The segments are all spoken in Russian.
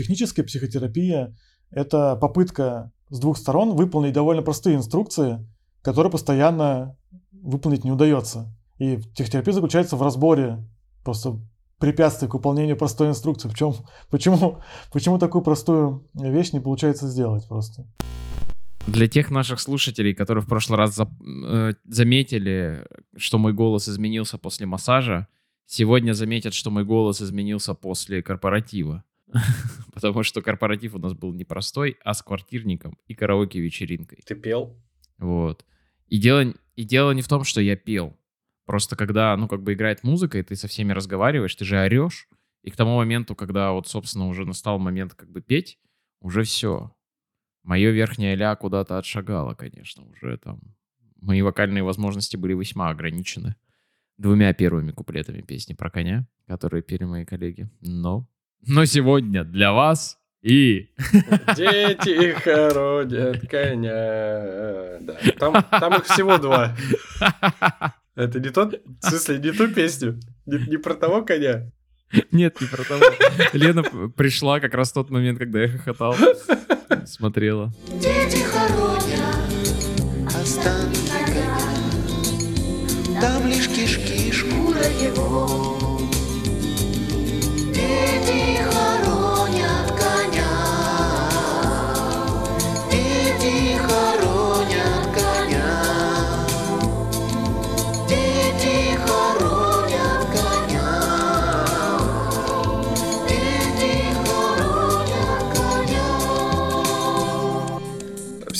Техническая психотерапия – это попытка с двух сторон выполнить довольно простые инструкции, которые постоянно выполнить не удается. И технотерапия заключается в разборе просто препятствий к выполнению простой инструкции. Причем, почему, почему такую простую вещь не получается сделать просто? Для тех наших слушателей, которые в прошлый раз за, э, заметили, что мой голос изменился после массажа, сегодня заметят, что мой голос изменился после корпоратива. Потому что корпоратив у нас был не простой, а с квартирником и караоке-вечеринкой. Ты пел? Вот. И дело, и дело не в том, что я пел. Просто когда, ну, как бы играет музыка, и ты со всеми разговариваешь, ты же орешь. И к тому моменту, когда вот, собственно, уже настал момент как бы петь, уже все. Мое верхнее ля куда-то отшагало, конечно, уже там. Мои вокальные возможности были весьма ограничены двумя первыми куплетами песни про коня, которые пели мои коллеги. Но, но сегодня для вас и... Дети хоронят коня. Да. Там, там их всего два. Это не тот, в смысле, не ту песню, не, не про того коня. Нет, не про того. Лена пришла как раз в тот момент, когда я хохотал. Смотрела. Дети хоронят останки коня. Там лишь кишки, шкура его.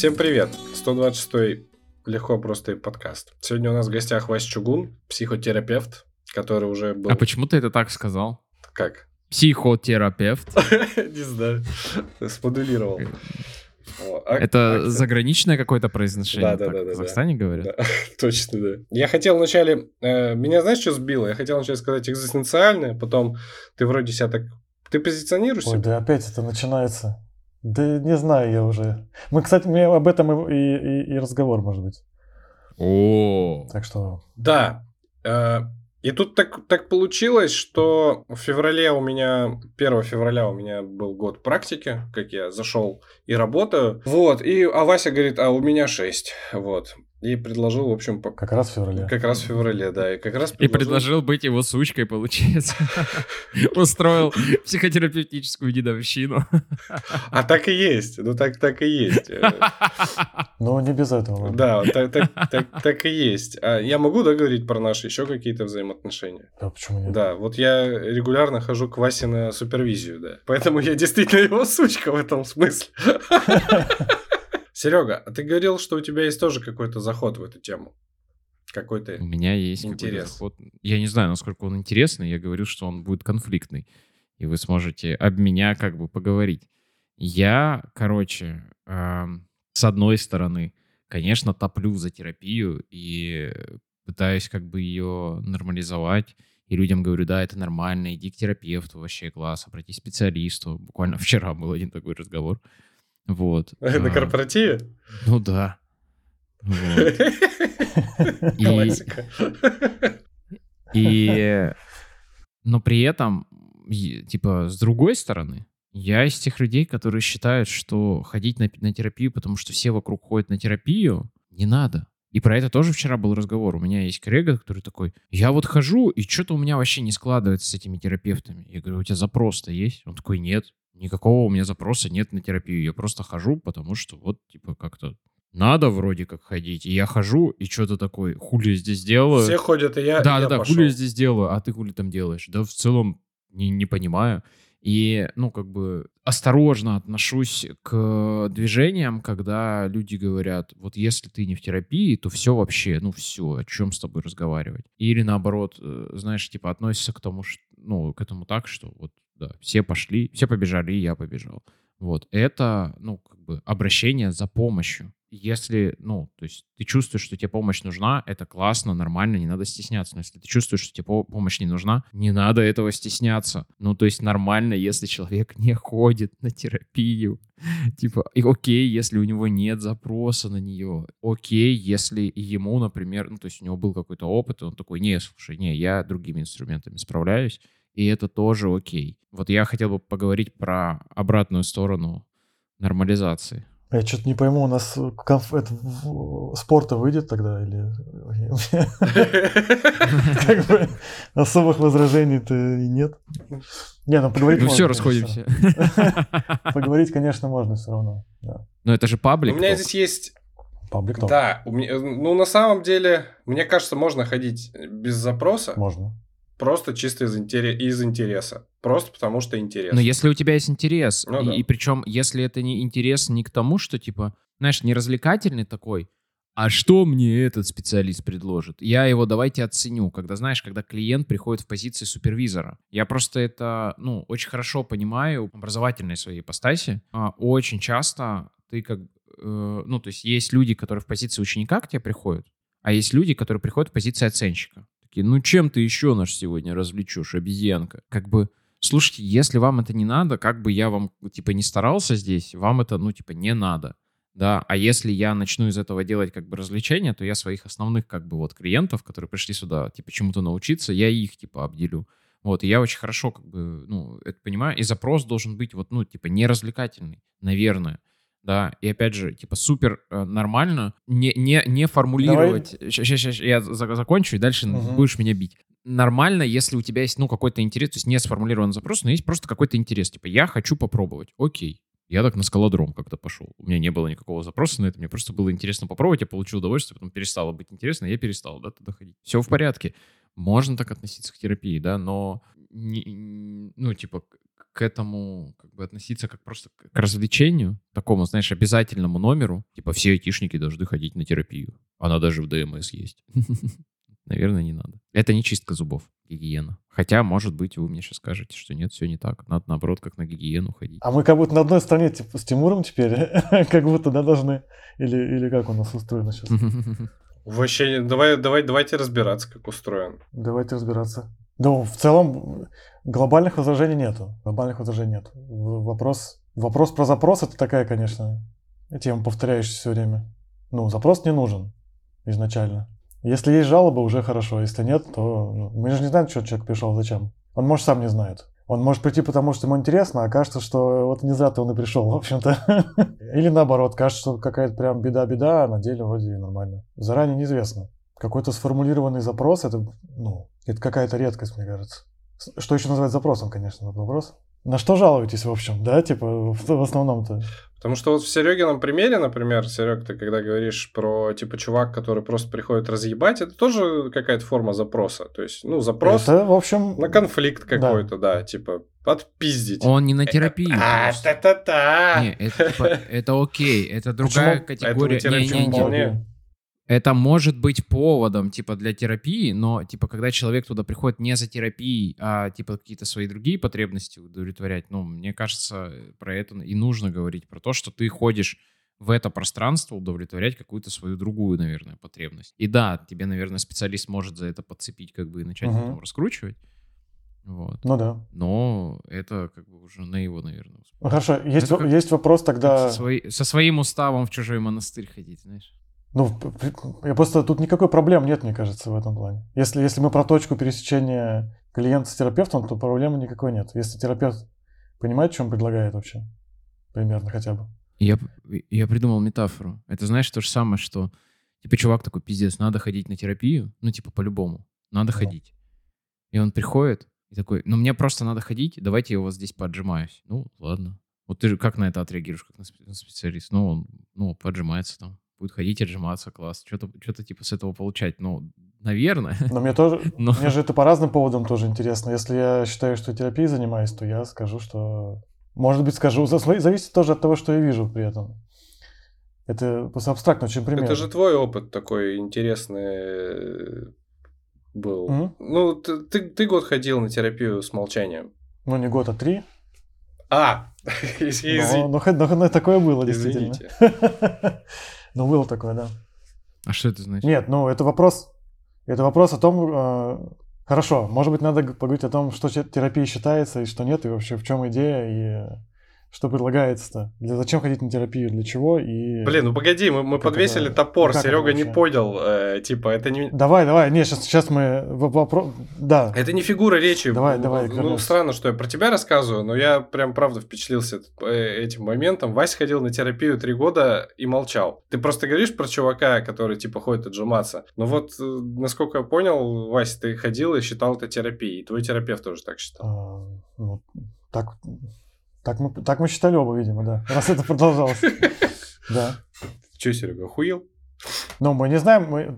Всем привет! 126 легко просто подкаст. Сегодня у нас в гостях Вась Чугун, психотерапевт, который уже был... А почему ты это так сказал? Как? Психотерапевт. Не знаю. Смодулировал. А, это заграничное какое-то произношение? Да, да, да. В Казахстане говорят? Точно, да. Я хотел вначале... Э, меня знаешь, что сбило? Я хотел вначале сказать экзистенциальное, потом ты вроде себя так... Ты позиционируешься? Ой, да опять это начинается. Да не знаю я уже. Мы, кстати, мне об этом и, и, и разговор, может быть. О. Так что. Да. Э, и тут так, так получилось, что в феврале у меня, 1 февраля у меня был год практики, как я зашел и работаю. Вот, и а Вася говорит, а у меня 6. Вот. И предложил, в общем... По... Как раз в феврале. Как раз в феврале, да. И как раз предложил... И предложил быть его сучкой, получается. Устроил психотерапевтическую дедовщину. А так и есть. Ну, так, так и есть. Ну, не без этого. Да, так, так, так, так и есть. А я могу, да, говорить про наши еще какие-то взаимоотношения? Да, почему нет? Да, вот я регулярно хожу к Васе на супервизию, да. Поэтому я действительно его сучка в этом смысле. Серега, а ты говорил, что у тебя есть тоже какой-то заход в эту тему? Какой-то У меня есть интерес. заход. Я не знаю, насколько он интересный. Я говорю, что он будет конфликтный. И вы сможете об меня как бы поговорить. Я, короче, э, с одной стороны, конечно, топлю за терапию и пытаюсь как бы ее нормализовать. И людям говорю, да, это нормально, иди к терапевту, вообще класс, обратись к специалисту. Буквально вчера был один такой разговор. Вот. На а, корпоративе? Ну да. Классика. И... Но при этом, типа, с другой стороны, я из тех людей, которые считают, что ходить на, на терапию, потому что все вокруг ходят на терапию, не надо. И про это тоже вчера был разговор. У меня есть коллега, который такой, я вот хожу, и что-то у меня вообще не складывается с этими терапевтами. Я говорю, у тебя запрос-то есть? Он такой, нет никакого у меня запроса нет на терапию. Я просто хожу, потому что вот, типа, как-то надо вроде как ходить. И я хожу, и что-то такой, хули здесь делаю. Все ходят, и я Да, да, да, хули здесь делаю, а ты хули там делаешь? Да в целом не, не понимаю. И, ну, как бы осторожно отношусь к движениям, когда люди говорят, вот если ты не в терапии, то все вообще, ну, все, о чем с тобой разговаривать. Или наоборот, э, знаешь, типа относится к тому, что, ну, к этому так, что вот да, все пошли, все побежали, и я побежал. Вот, это, ну, как бы обращение за помощью. Если, ну, то есть ты чувствуешь, что тебе помощь нужна, это классно, нормально, не надо стесняться. Но если ты чувствуешь, что тебе помощь не нужна, не надо этого стесняться. Ну, то есть нормально, если человек не ходит на терапию. Типа, и окей, если у него нет запроса на нее. Окей, если ему, например, ну, то есть у него был какой-то опыт, он такой, не, слушай, не, я другими инструментами справляюсь, и это тоже окей. Вот я хотел бы поговорить про обратную сторону нормализации. Я что-то не пойму, у нас конф... это, спорта выйдет тогда или как бы особых возражений-то и нет. Не, ну поговорить Ну все, расходимся. Поговорить, конечно, можно все равно. Но это же паблик. У меня здесь есть... Паблик. Да, у меня- ну на самом деле, мне кажется, можно ходить без запроса, Можно. Просто чисто из, интере- из интереса. Просто потому что интересно. Но если у тебя есть интерес, Ну и, да. и причем, если это не интерес не к тому, что, типа, знаешь, не развлекательный такой, а что мне этот специалист предложит? Я его давайте оценю. Когда, знаешь, когда клиент приходит в позиции супервизора. Я просто это, ну, очень хорошо понимаю образовательной своей ипостаси. А, Очень часто ты как, э, ну, то есть есть люди, которые в позиции ученика к тебе приходят, а есть люди, которые приходят в позиции оценщика. Такие, ну, чем ты еще наш сегодня развлечешь, обезьянка? Как бы, Слушайте, если вам это не надо, как бы я вам, типа, не старался здесь, вам это, ну, типа, не надо. Да, а если я начну из этого делать как бы развлечения, то я своих основных как бы вот клиентов, которые пришли сюда, типа, чему-то научиться, я их, типа, обделю. Вот, и я очень хорошо как бы, ну, это понимаю, и запрос должен быть вот, ну, типа, не развлекательный, наверное. Да, и опять же, типа, супер э, нормально не, не, не формулировать... Сейчас, я за- закончу, и дальше Мгм. будешь меня бить нормально, если у тебя есть, ну, какой-то интерес, то есть не сформулированный запрос, но есть просто какой-то интерес. Типа, я хочу попробовать. Окей. Я так на скалодром когда пошел. У меня не было никакого запроса на это, мне просто было интересно попробовать, я получил удовольствие, потом перестало быть интересно, я перестал, да, туда ходить. Все в порядке. Можно так относиться к терапии, да, но, не- ну, типа, к- этому как бы относиться как просто к развлечению, такому, знаешь, обязательному номеру. Типа, все айтишники должны ходить на терапию. Она даже в ДМС есть. Наверное, не надо. Это не чистка зубов, гигиена. Хотя, может быть, вы мне сейчас скажете, что нет, все не так. Надо, наоборот, как на гигиену ходить. А мы как будто на одной стороне типа, с Тимуром теперь, как будто, да, должны. Или, или как у нас устроено сейчас? Вообще, давай, давай, давайте разбираться, как устроен. Давайте разбираться. Ну, в целом, глобальных возражений нету. Глобальных возражений нет. Вопрос, вопрос про запрос это такая, конечно, тема, повторяющаяся все время. Ну, запрос не нужен изначально. Если есть жалоба, уже хорошо. Если нет, то ну, мы же не знаем, что человек пришел, зачем. Он, может, сам не знает. Он может прийти, потому что ему интересно, а кажется, что вот не за то он и пришел, в общем-то. Или наоборот, кажется, что какая-то прям беда-беда, а на деле вроде нормально. Заранее неизвестно. Какой-то сформулированный запрос, это, ну, это какая-то редкость, мне кажется. Что еще называть запросом, конечно, этот вопрос. На что жалуетесь, в общем, да, типа, в, в основном-то? Потому что вот в Серегином примере, например, Серег, ты когда говоришь про, типа, чувак, который просто приходит разъебать, это тоже какая-то форма запроса. То есть, ну, запрос Это, в общем, на конфликт Да. какой-то, да, типа, отпиздить. Он не на терапии. А, та-та-та. Не, это, типа, это окей, это другая Почему? категория. Поэтому терапия Не-не-не. вполне. Это может быть поводом, типа, для терапии, но, типа, когда человек туда приходит не за терапией, а, типа, какие-то свои другие потребности удовлетворять, ну, мне кажется, про это и нужно говорить, про то, что ты ходишь в это пространство удовлетворять какую-то свою другую, наверное, потребность. И да, тебе, наверное, специалист может за это подцепить, как бы, и начать Мгм. потом раскручивать. Вот. ну да. Но это, как бы, уже на его, наверное, хорошо, есть, есть вопрос тогда... со, своей- со своим уставом в чужой монастырь ходить, знаешь. Ну, я просто тут никакой проблем нет, мне кажется, в этом плане. Если, если мы про точку пересечения клиента с терапевтом, то проблемы никакой нет. Если терапевт понимает, он предлагает вообще, примерно хотя бы. Я, я придумал метафору. Это знаешь то же самое, что типа чувак такой, пиздец, надо ходить на терапию, ну типа по-любому, надо Да. ходить. И он приходит и такой, ну мне просто надо ходить, давайте я у вас здесь поотжимаюсь. Ну ладно. Вот ты же как на это отреагируешь, как на спе- на специалист? Ну он, ну, поотжимается там, будет ходить, отжиматься, класс. Что-то что типа с этого получать, ну, наверное. Но мне тоже, Но- мне же это по разным поводам тоже интересно. Если я считаю, что терапией занимаюсь, то я скажу, что... Может быть, скажу. Зависит тоже от того, что я вижу при этом. Это просто абстрактно очень пример. Это же твой опыт такой интересный был. Мгм. Ну, ты, ты, ты год ходил на терапию с молчанием. Ну, не год, а три. А, хоть- но- но такое было, действительно. Извините. Ну, было такое, да. А что это значит? Нет, ну это вопрос, это вопрос о том, э, хорошо, может быть, надо поговорить о том, что те- терапия считается и что нет, и вообще в чем идея, и что предлагается-то? Для, зачем ходить на терапию, для чего и... Блин, ну погоди, мы, мы подвесили это, топор, Серега не понял, э, типа, это не... Давай, давай, не, сейчас, сейчас мы вопрос... Да. Это не фигура речи. Давай, давай. Ну, странно, что я про тебя рассказываю, но я прям, правда, впечатлился э, этим моментом. Вася ходил на терапию три года и молчал. Ты просто говоришь про чувака, который, типа, ходит отжиматься. Но вот, э, насколько я понял, Вася, ты ходил и считал это терапией. И твой терапевт тоже так считал. А, ну, так так мы, так мы считали оба, видимо, да. Раз это продолжалось. Да. Че, Серега, охуел? Ну, мы не знаем, мы,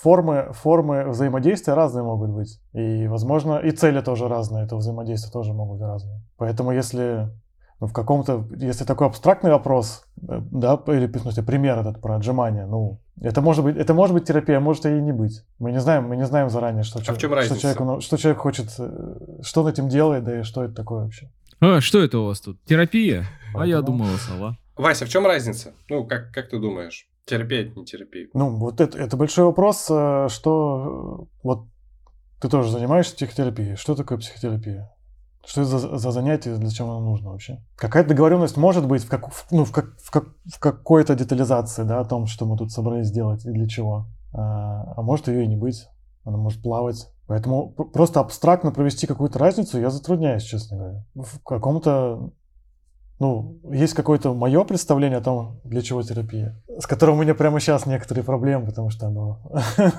формы, формы взаимодействия разные могут быть. И, возможно, и цели тоже разные, это взаимодействие тоже могут быть разные. Поэтому если ну, в каком-то, если такой абстрактный вопрос, э, да, или, в смысле, пример этот про отжимание, ну, это может быть, это может быть терапия, а может и не быть. Мы не знаем, мы не знаем заранее, что, а человек, в чем разница? что, человек, что человек хочет, э, что он этим делает, да и что это такое вообще. А, что это у вас тут? Терапия? А я думала, сова. Вася, в чем разница? Ну, как, как ты думаешь? Терапия это не терапия? Ну, вот это, это большой вопрос, э, что э, вот ты тоже занимаешься психотерапией. Что такое психотерапия? Что это за, за занятие, для чего оно нужно вообще? Какая договоренность может быть в, как, в, ну, в, как, в, как, в какой-то детализации, да, о том, что мы тут собрались сделать и для чего. А, а может ее и не быть. Она может плавать Поэтому просто абстрактно провести какую-то разницу я затрудняюсь, честно говоря. В каком-то ну, есть какое-то мое представление о том, для чего терапия, с которым у меня прямо сейчас некоторые проблемы, потому что оно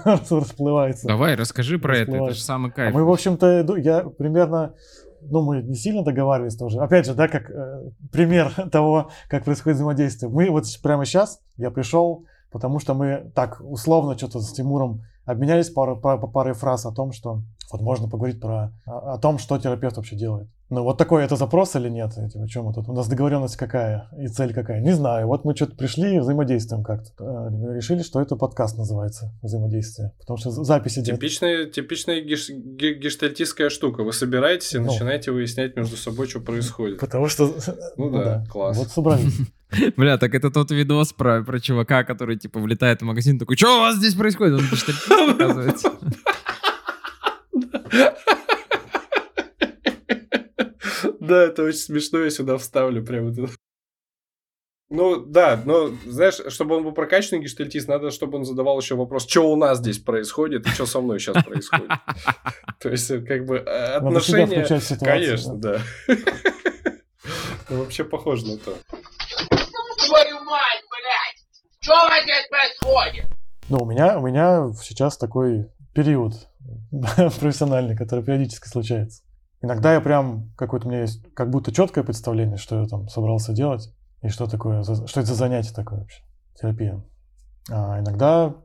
расплывается. Давай, расскажи про это, это же самый а кайф. мы, в общем-то, я примерно, ну, мы не сильно договаривались тоже. Опять же, да, как э, пример того, как происходит взаимодействие. Мы вот прямо сейчас, я пришел, потому что мы так условно что-то с Тимуром обменялись парой, парой, парой фраз о том, что вот можно поговорить про, о, о том, что терапевт вообще делает. Ну, вот такой это запрос или нет? Типа, чем мы тут? У нас договоренность какая и цель какая? Не знаю. Вот мы что-то пришли и взаимодействуем как-то. Э, решили, что это подкаст называется «Взаимодействие». Потому что запись идет. Типичная, типичная геш, гештальтистская штука. Вы собираетесь и ну, начинаете выяснять между собой, что происходит. Потому что... Ну, ну да, да, класс. Вот собрались. Бля, так это тот видос про, про чувака, который, типа, влетает в магазин, такой, что у вас здесь происходит? Он оказывается. Да, это очень смешно, я сюда вставлю прямо это. Ну, да, но, знаешь, чтобы он был прокачанный гештальтист, надо, чтобы он задавал еще вопрос, что у нас здесь происходит и что со мной сейчас происходит. То есть, как бы, э, отношения... Конечно, да. Вообще похоже на то. Твою мать, блядь! Что здесь происходит? Ну, у меня, у меня сейчас такой период профессиональный, который периодически случается. Иногда я прям, какое-то у меня есть как будто четкое представление, что я там собрался делать, и что такое, что это за занятие такое вообще, терапия. А иногда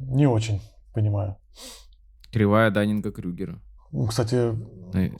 не очень понимаю. Кривая Данинга Крюгера. Ну, кстати,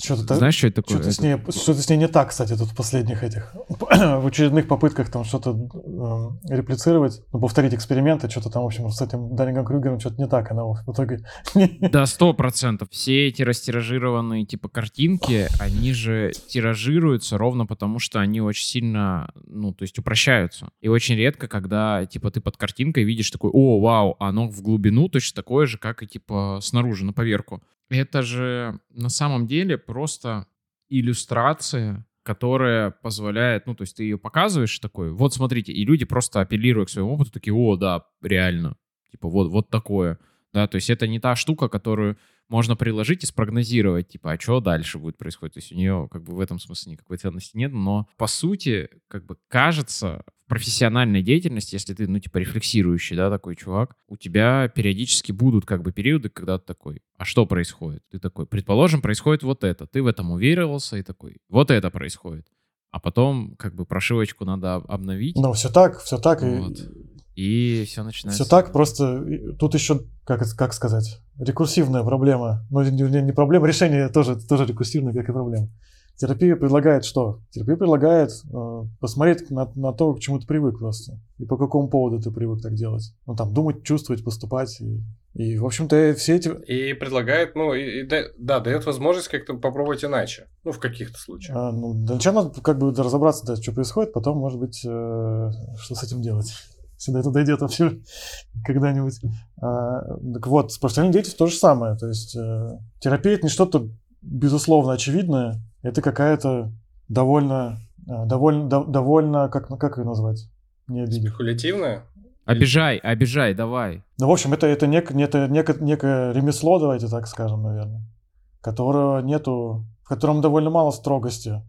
что-то Знаешь, что это такое? Что-то, с ней, что-то с ней не так, кстати, тут в последних этих, в очередных попытках там что-то э, реплицировать, ну, повторить эксперименты, что-то там, в общем, с этим Даннингом Крюгером что-то не так, она в итоге... Да, сто процентов. Все эти растиражированные, типа, картинки, они же тиражируются ровно потому, что они очень сильно, ну, то есть упрощаются. И очень редко, когда, типа, ты под картинкой видишь такой, о, вау, оно в глубину точно такое же, как и, типа, снаружи, на поверку. Это же на самом деле просто иллюстрация, которая позволяет, ну, то есть ты ее показываешь такой, вот смотрите, и люди просто апеллируя к своему опыту, такие, о, да, реально, типа вот, вот такое, да, то есть это не та штука, которую можно приложить и спрогнозировать, типа, а что дальше будет происходить. То есть у нее как бы в этом смысле никакой ценности нет, но по сути, как бы кажется, профессиональной деятельности, если ты, ну, типа, рефлексирующий, да, такой чувак, у тебя периодически будут как бы периоды, когда ты такой, а что происходит? Ты такой, предположим, происходит вот это, ты в этом уверовался и такой, вот это происходит. А потом, как бы, прошивочку надо обновить. Ну, все так, все так. Вот. И и все начинается. Все так, просто тут еще, как, как сказать, рекурсивная проблема. Ну, не, не проблема, решение тоже, тоже рекурсивное, как и проблема. Терапия предлагает что? Терапия предлагает э, посмотреть на, на то, к чему ты привык просто. И по какому поводу ты привык так делать. Ну, там, думать, чувствовать, поступать. И, и в общем-то, все эти... И предлагает, ну, и, и, да, дает возможность как-то попробовать иначе. Ну, в каких-то случаях. А, ну, для начала надо как бы разобраться, да, что происходит, потом, может быть, э, что с этим делать сюда это дойдет вообще когда-нибудь. А, так вот, с профессиональной деятельностью то же самое. То есть э, терапия это не что-то безусловно очевидное, это какая-то довольно а, довольно, до- довольно, как, как ее назвать? Не обидев. Спекулятивная? Обижай, обижай, давай. Ну, в общем, это, это, нек, это неко- некое ремесло, давайте так скажем, наверное, которого нету, в котором довольно мало строгости.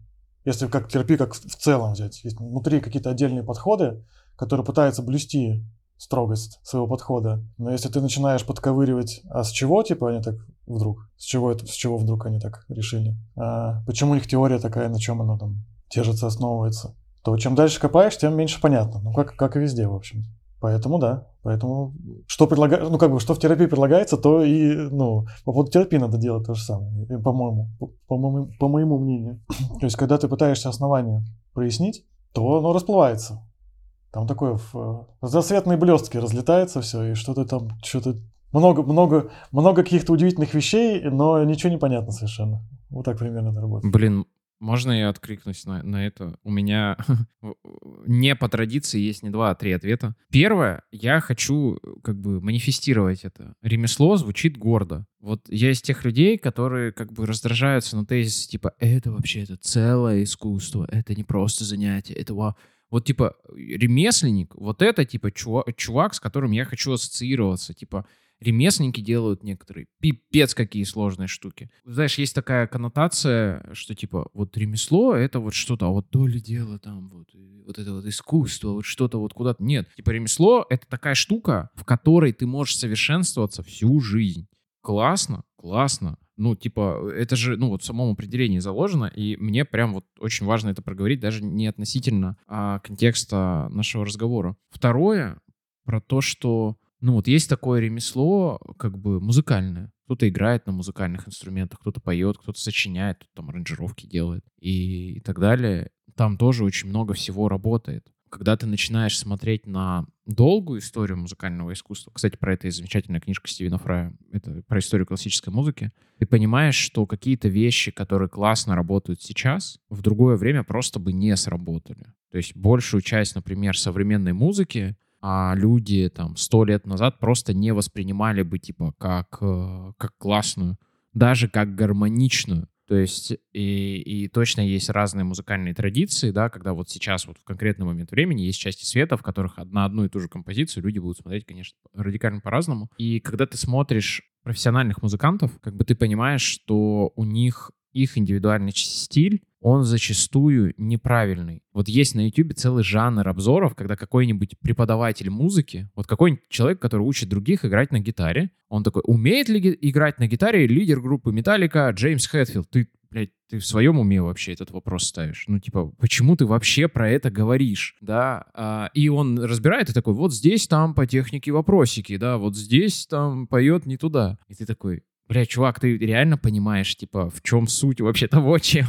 Если как терапия, как в в целом взять. Есть внутри какие-то отдельные подходы, которые пытаются блюсти строгость своего подхода. Но если ты начинаешь подковыривать, а с чего, типа, они так вдруг, с чего это, с чего вдруг они так решили? А почему у них теория такая, на чем она там держится, основывается? То чем дальше копаешь, тем меньше понятно. Ну, как, как и везде, в общем. Поэтому да. Поэтому что предлагаю, ну как бы что в терапии предлагается, то и ну по поводу терапии надо делать то же самое, по-моему, по, моему, по моему мнению. то есть когда ты пытаешься основания прояснить, то оно расплывается. Там такое в э, разноцветные блестки разлетается все, и что-то там, что-то много, много, много каких-то удивительных вещей, но ничего не понятно совершенно. Вот так примерно это работает. Блин, можно я откликнусь на, на это? У меня не по традиции есть не два, а три ответа. Первое, я хочу как бы манифестировать это. Ремесло звучит гордо. Вот я из тех людей, которые как бы раздражаются на тезис типа это вообще это целое искусство, это не просто занятие, это ва- вот типа ремесленник, вот это типа чувак, чувак, с которым я хочу ассоциироваться, типа ремесленники делают некоторые пипец какие сложные штуки. Знаешь, есть такая коннотация, что типа вот ремесло это вот что-то, а вот то ли дело там вот, вот это вот искусство, вот что-то вот куда-то. Нет, типа ремесло это такая штука, в которой ты можешь совершенствоваться всю жизнь. Классно, классно. Ну, типа, это же, ну, вот в самом определении заложено, и мне прям вот очень важно это проговорить, даже не относительно а, контекста нашего разговора. Второе, про то, что ну вот есть такое ремесло, как бы музыкальное. Кто-то играет на музыкальных инструментах, кто-то поет, кто-то сочиняет, кто-то там аранжировки делает и, и так далее. Там тоже очень много всего работает. Когда ты начинаешь смотреть на долгую историю музыкального искусства, кстати, про это есть замечательная книжка Стивена Фрая, это про историю классической музыки, ты понимаешь, что какие-то вещи, которые классно работают сейчас, в другое время просто бы не сработали. То есть большую часть, например, современной музыки а люди там сто лет назад просто не воспринимали бы типа как, э, как классную, даже как гармоничную. То есть и, и точно есть разные музыкальные традиции, да, когда вот сейчас вот в конкретный момент времени есть части света, в которых на одну и ту же композицию люди будут смотреть, конечно, радикально по-разному. И когда ты смотришь профессиональных музыкантов, как бы ты понимаешь, что у них их индивидуальный стиль, он зачастую неправильный. Вот есть на YouTube целый жанр обзоров, когда какой-нибудь преподаватель музыки, вот какой-нибудь человек, который учит других играть на гитаре, он такой, умеет ли играть на гитаре лидер группы Металлика Джеймс Хэтфилд? Ты, блядь, ты в своем уме вообще этот вопрос ставишь? Ну, типа, почему ты вообще про это говоришь, да? А, и он разбирает и такой, вот здесь там по технике вопросики, да, вот здесь там поет не туда. И ты такой, Бля, чувак, ты реально понимаешь, типа, в чем суть вообще того, чем,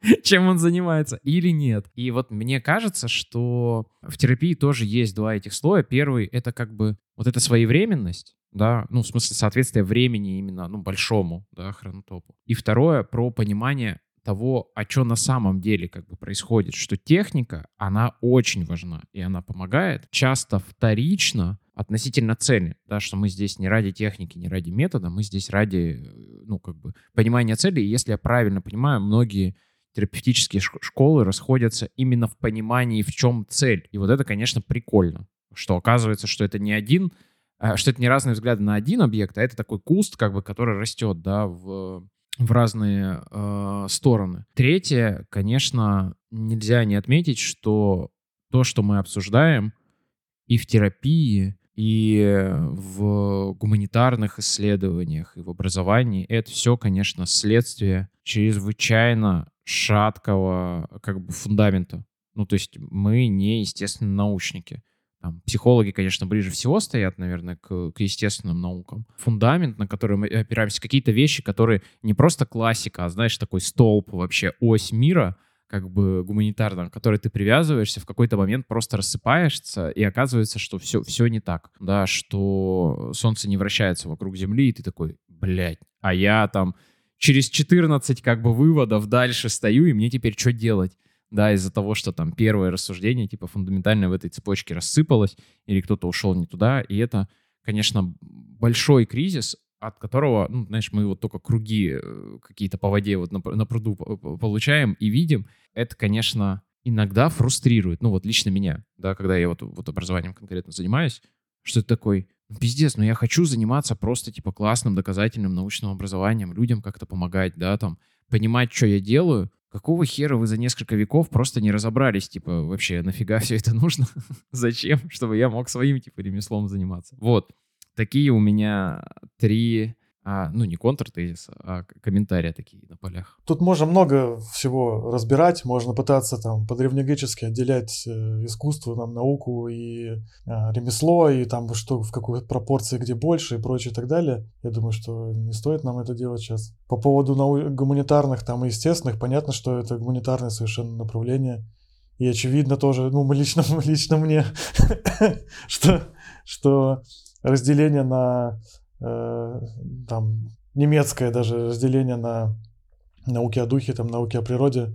чем он занимается, или нет? И вот мне кажется, что в терапии тоже есть два этих слоя. Первый — это как бы вот эта своевременность, да, ну, в смысле соответствия времени именно, ну, большому, да, хронотопу. И второе — про понимание того, о чем на самом деле как бы происходит, что техника, она очень важна, и она помогает часто вторично относительно цели, да, что мы здесь не ради техники, не ради метода, мы здесь ради, ну, как бы, понимания цели, и если я правильно понимаю, многие терапевтические школы расходятся именно в понимании, в чем цель. И вот это, конечно, прикольно, что оказывается, что это не один, что это не разные взгляды на один объект, а это такой куст, как бы, который растет, да, в в разные э, стороны. Третье, конечно, нельзя не отметить, что то, что мы обсуждаем и в терапии, и в гуманитарных исследованиях, и в образовании, это все, конечно, следствие чрезвычайно шаткого как бы фундамента. Ну, то есть мы не естественно научники. Там, психологи, конечно, ближе всего стоят, наверное, к, к естественным наукам. Фундамент, на который мы опираемся, какие-то вещи, которые не просто классика, а, знаешь, такой столб вообще, ось мира, как бы гуманитарном, к которой ты привязываешься, в какой-то момент просто рассыпаешься, и оказывается, что все, все не так, да, что Солнце не вращается вокруг Земли, и ты такой, блядь, а я там через 14 как бы выводов дальше стою, и мне теперь что делать? Да, из-за того, что там первое рассуждение, типа, фундаментально в этой цепочке рассыпалось, или кто-то ушел не туда, и это, конечно, большой кризис, от которого, ну, знаешь, мы вот только круги э, какие-то по воде вот на, на пруду получаем и видим, это, конечно, иногда фрустрирует, ну вот лично меня, да, когда я вот, вот образованием конкретно занимаюсь, что это такой, «Ну, пиздец, но я хочу заниматься просто типа классным доказательным научным образованием, людям как-то помогать, да, там, понимать, что я делаю, какого хера вы за несколько веков просто не разобрались, типа, вообще, нафига все это нужно? Зачем? Чтобы я мог своим, типа, ремеслом заниматься. Вот. Такие у меня три а, ну, не контртезис, а комментарии такие на полях. Тут можно много всего разбирать, можно пытаться там по-древнегречески отделять э, искусство, там, науку и а, ремесло, и там что в какой пропорции где больше и прочее и так далее. Я думаю, что не стоит нам это делать сейчас. По поводу нау- гуманитарных там и естественных, понятно, что это гуманитарное совершенно направление. И очевидно тоже, ну, лично, лично мне, что, что разделение на Э, там немецкое даже разделение на науки о духе, там науки о природе,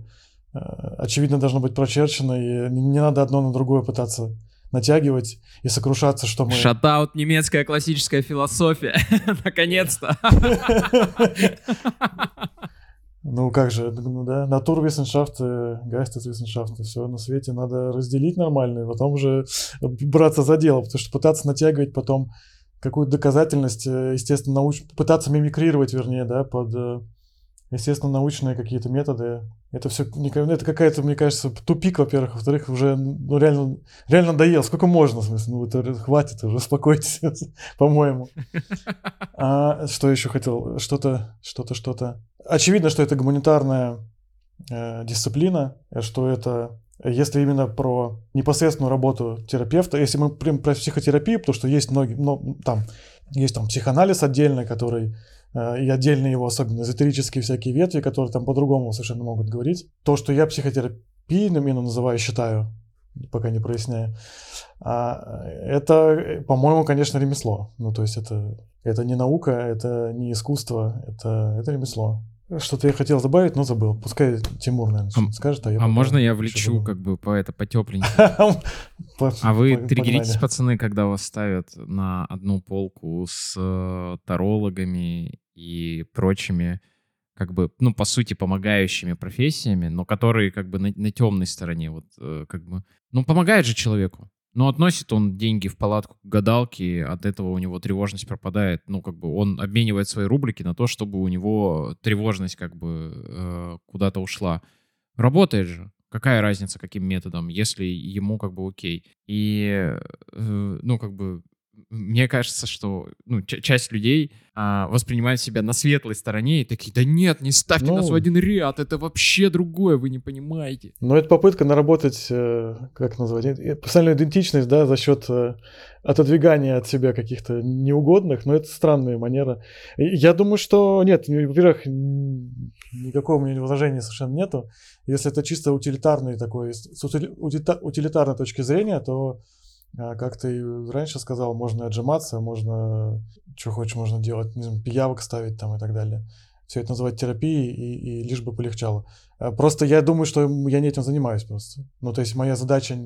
э, очевидно должно быть прочерчено, и не надо одно на другое пытаться натягивать и сокрушаться, что мы... Шатаут немецкая классическая философия. Наконец-то. Ну как же, ну да, натурвиссеншафты, гайстесвиссеншафты, все на свете надо разделить нормально, и потом уже браться за дело, потому что пытаться натягивать потом какую-то доказательность, э, естественно, науч... пытаться мимикрировать, вернее, да, под э, естественно, научные какие-то методы. Это все, это какая-то, мне кажется, тупик, во-первых, во-вторых, уже, ну, реально, реально надоел. Сколько можно, в смысле, ну, это хватит уже, успокойтесь, по-моему. А что еще хотел? Что-то, что-то, что-то. Очевидно, что это гуманитарная э, дисциплина, что это если именно про непосредственную работу терапевта, если мы прям про психотерапию, потому что есть многие, ну, там, есть там психоанализ отдельный, который э, и отдельные его, особенно эзотерические всякие ветви, которые там по-другому совершенно могут говорить. То, что я психотерапией именно называю, считаю, пока не проясняю, а, это, по-моему, конечно, ремесло. Ну, то есть это, это не наука, это не искусство, это, это ремесло. Что-то я хотел добавить, но забыл. Пускай Тимур, наверное, а, скажет, а я... А можно я влечу как бы по это потепленько? А вы триггеритесь, пацаны, когда вас ставят на одну полку с э, тарологами и прочими, как бы, ну, по сути, помогающими профессиями, но которые как бы на, на темной стороне, вот, э, как бы, ну, помогает же человеку. Но относит он деньги в палатку к гадалке, от этого у него тревожность пропадает. Ну, как бы он обменивает свои рублики на то, чтобы у него тревожность как бы э, куда-то ушла. Работает же. Какая разница, каким методом, если ему как бы окей. И, э, ну, как бы мне кажется, что ну, часть людей а, воспринимают себя на светлой стороне и такие, да нет, не ставьте ну, нас в один ряд, это вообще другое, вы не понимаете. Но это попытка наработать, э, как назвать, профессиональную идентичность, да, за счет э, отодвигания от себя каких-то неугодных, но это странная манера. Я думаю, что нет, во-первых, никакого у меня возражения совершенно нету. Если это чисто утилитарный такой, с утилитарной точки зрения, то как ты раньше сказал, можно отжиматься, можно что хочешь, можно делать, не знаю, пиявок ставить там и так далее. Все это называть терапией и, и лишь бы полегчало. А, просто я думаю, что я не этим занимаюсь просто. Ну, то есть моя задача,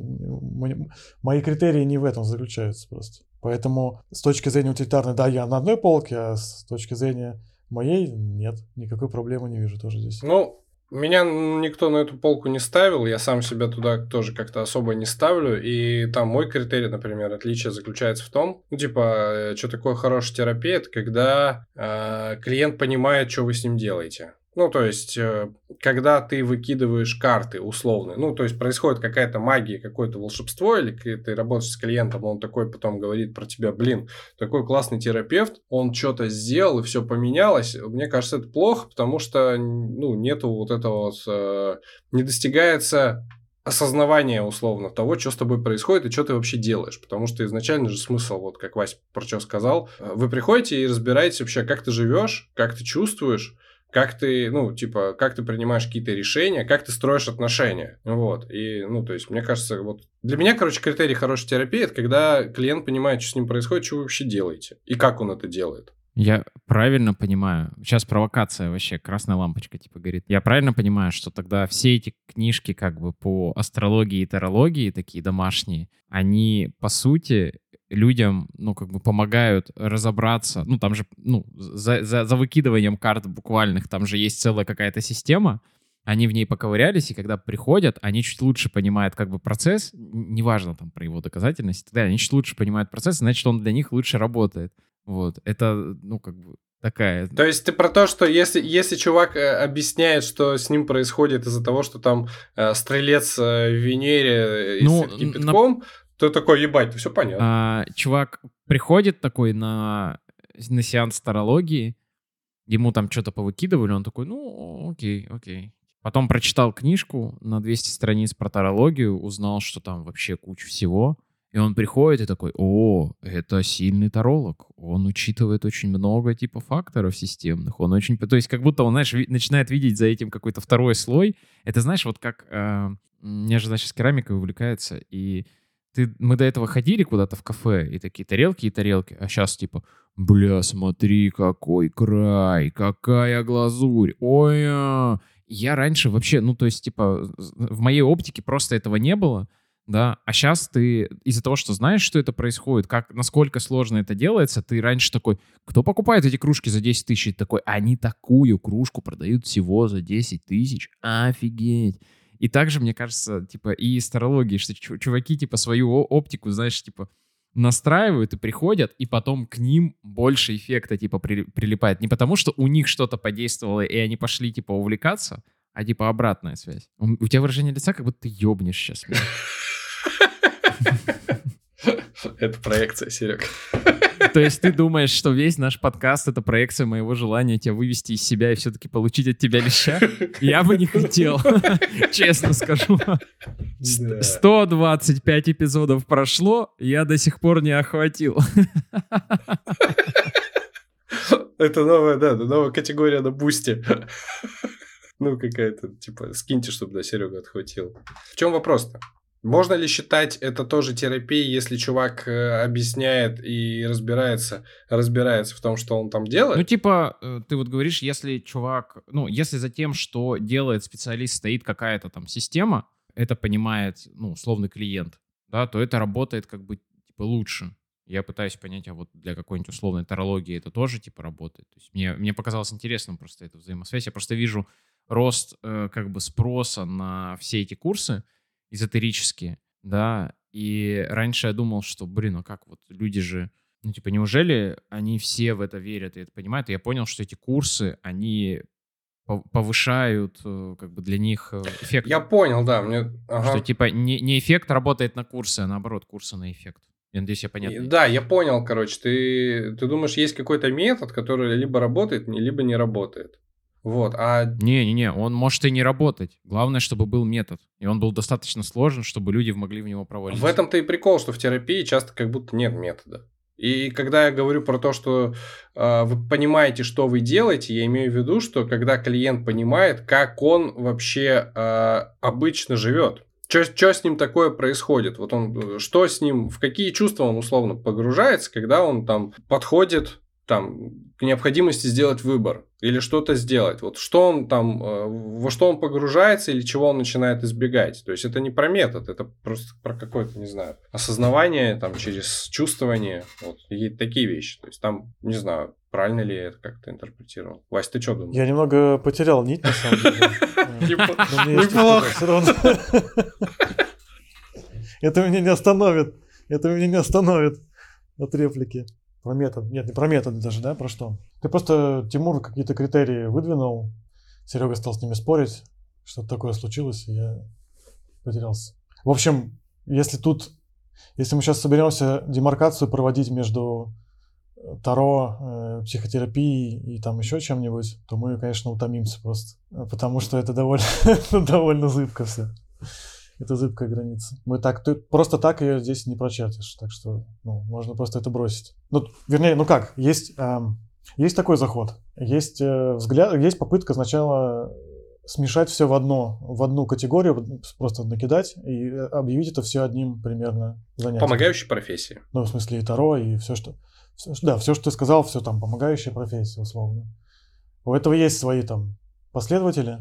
мои критерии не в этом заключаются просто. Поэтому с точки зрения утилитарной, да, я на одной полке, а с точки зрения моей нет, никакой проблемы не вижу тоже здесь. Ну, меня никто на эту полку не ставил, я сам себя туда тоже как-то особо не ставлю, и там мой критерий, например, отличие заключается в том, ну, типа, э, что такое хороший терапевт, когда э, клиент понимает, что вы с ним делаете. Ну, то есть, э, когда ты выкидываешь карты условные, ну, то есть, происходит какая-то магия, какое-то волшебство, или ты работаешь с клиентом, он такой потом говорит про тебя, блин, такой классный терапевт, он что-то сделал, и все поменялось. Мне кажется, это плохо, потому что, ну, нету вот этого вот, э, не достигается осознавание условно того, что с тобой происходит и что ты вообще делаешь. Потому что изначально же смысл, вот как Вась про что сказал, э, вы приходите и разбираетесь вообще, как ты живешь, как ты чувствуешь, как ты, ну, типа, как ты принимаешь какие-то решения, как ты строишь отношения. Вот. И, ну, то есть, мне кажется, вот для меня, короче, критерий хорошей терапии это когда клиент понимает, что с ним происходит, что вы вообще делаете и как он это делает. Я правильно понимаю, сейчас провокация вообще, красная лампочка типа горит. Я правильно понимаю, что тогда все эти книжки как бы по астрологии и тарологии, такие домашние, они по сути людям, ну, как бы помогают разобраться. Ну, там же, ну, за, за, за выкидыванием карт буквальных, там же есть целая какая-то система. они в ней поковырялись, и когда приходят, они чуть лучше понимают как бы процесс, неважно там про его доказательность далее, они чуть лучше понимают процесс, значит, он для них лучше работает. Вот, это, ну, как бы, такая... То есть ты про то, что если, если чувак э, объясняет, что с ним происходит из-за того, что там э, стрелец э, в Венере э, ну, кипятком, на... то такой, ебать, все понятно. А, чувак приходит такой на, на сеанс тарологии, ему там что-то повыкидывали, он такой, ну, окей, окей. Потом прочитал книжку на 200 страниц про тарологию, узнал, что там вообще куча всего. И он приходит и такой, о, это сильный таролог. Он учитывает очень много типа факторов системных. Он очень... То есть как будто он, знаешь, ви- начинает видеть за этим какой-то второй слой. Это знаешь, вот как... Э, меня же, значит, керамикой увлекается. И ты, мы до этого ходили куда-то в кафе, и такие тарелки и тарелки. А сейчас типа, бля, смотри, какой край, какая глазурь. Ой, а. я раньше вообще, ну то есть типа в моей оптике просто этого не было да, а сейчас ты из-за того, что знаешь, что это происходит, как, насколько сложно это делается, ты раньше такой, кто покупает эти кружки за 10 тысяч? Такой, они такую кружку продают всего за 10 тысяч, офигеть. И также, мне кажется, типа, и из тарологии, что чуваки, типа, свою оптику, знаешь, типа, настраивают и приходят, и потом к ним больше эффекта, типа, при, прилипает. Не потому, что у них что-то подействовало, и они пошли, типа, увлекаться, а, типа, обратная связь. У, тебя выражение лица, как будто ты ёбнешь сейчас. Это проекция, Серег. То есть ты думаешь, что весь наш подкаст — это проекция моего желания тебя вывести из себя и все-таки получить от тебя леща? Я бы не хотел, честно скажу. 125 эпизодов прошло, я до сих пор не охватил. Это новая, да, новая категория на бусте. Ну, какая-то, типа, скиньте, чтобы, да, Серега отхватил. В чем вопрос-то? Можно ли считать это тоже терапией, если чувак э, объясняет и разбирается, разбирается в том, что он там делает? Ну, типа, э, ты вот говоришь, если чувак, ну, если за тем, что делает специалист, стоит какая-то там система, это понимает, ну, условный клиент, да, то это работает как бы, типа, лучше. Я пытаюсь понять, а вот для какой-нибудь условной тарологии это тоже, типа, работает. То есть мне, мне показалось интересным просто эта взаимосвязь. Я просто вижу рост, э, как бы, спроса на все эти курсы, эзотерические, да, и раньше я думал, что, блин, ну как вот люди же, ну типа, неужели они все в это верят и это понимают? И я понял, что эти курсы, они повышают э, как бы для них э, эффект. Я понял, да. Мне... Ага. Что типа не, не эффект работает на курсы, а наоборот, курсы на эффект. Я надеюсь, я понятно. Да, я понял, короче. Ты, ты думаешь, есть какой-то метод, который либо работает, либо не работает. Вот, а... Не-не-не, он может и не работать. Главное, чтобы был метод. И он был достаточно сложен, чтобы люди могли в него провалиться. В этом-то и прикол, что в терапии часто как будто нет метода. И когда я говорю про то, что э, вы понимаете, что вы делаете, я имею в виду, что когда клиент понимает, как он вообще э, обычно живет. Что с ним такое происходит? Вот он, что с ним, в какие чувства он условно погружается, когда он там подходит там к необходимости сделать выбор или что-то сделать. Вот что он там, э, во что он погружается или чего он начинает избегать. То есть это не про метод, это просто про какое-то, не знаю, осознавание там через чувствование, вот какие-то такие вещи. То есть там, не знаю, правильно ли я это как-то интерпретировал. Вась, ты что думаешь? Я немного потерял нить, на самом деле. Неплохо. Это меня не остановит. Это меня не остановит от реплики. Про метод. Нет, не про методы даже, да? Про что? Ты просто, Тимур, какие-то критерии выдвинул. Серега стал с ними спорить. Что-то такое случилось, и я потерялся. В общем, если тут, если мы сейчас соберемся демаркацию проводить между э, Таро, э, психотерапией и там еще чем-нибудь, то мы, конечно, утомимся просто. Потому что это довольно, довольно зыбко все это зыбкая граница. Мы так, ты просто так ее здесь не прочертишь, так что ну, можно просто это бросить. Ну, вернее, ну как, есть, эм, есть такой заход, есть э, взгляд, есть попытка сначала смешать все в одно, в одну категорию, просто накидать и объявить это все одним примерно занятием. Помогающей профессии. Ну, в смысле и Таро, и все, что... Все, да, все, что ты сказал, все там помогающая профессия, условно. У этого есть свои там последователи,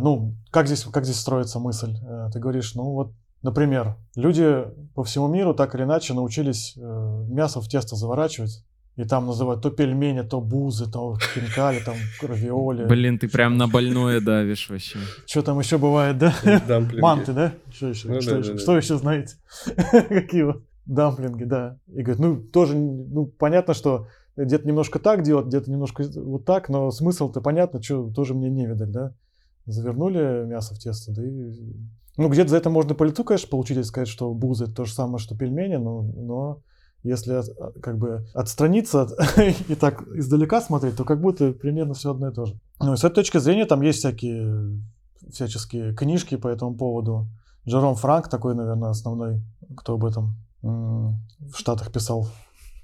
ну, как здесь, как здесь строится мысль? Э, ты говоришь, ну вот, например, люди по всему миру так или иначе научились э, мясо в тесто заворачивать и там называют то пельмени, то бузы, то хинкали, там равиоли. Блин, ты прям на больное давишь вообще. Что там еще бывает, да? Дамплинги. Манты, да? Что еще? Ну что, да, еще? да, да. что еще знаете? Какие вот? Дамплинги, да. И говорит, ну, тоже, ну, понятно, что где-то немножко так делать, где-то немножко вот так, но смысл-то понятно, что тоже мне не видать, да? Завернули мясо в тесто, да и... Ну, где-то за это можно по лицу, конечно, получить и сказать, что бузы это то же самое, что пельмени, но, но если от- как бы отстраниться от- и так издалека смотреть, то как будто примерно все одно и то же. Ну, с этой точки зрения там есть всякие всяческие книжки по этому поводу. Джером Франк такой, наверное, основной, кто об этом в Штатах писал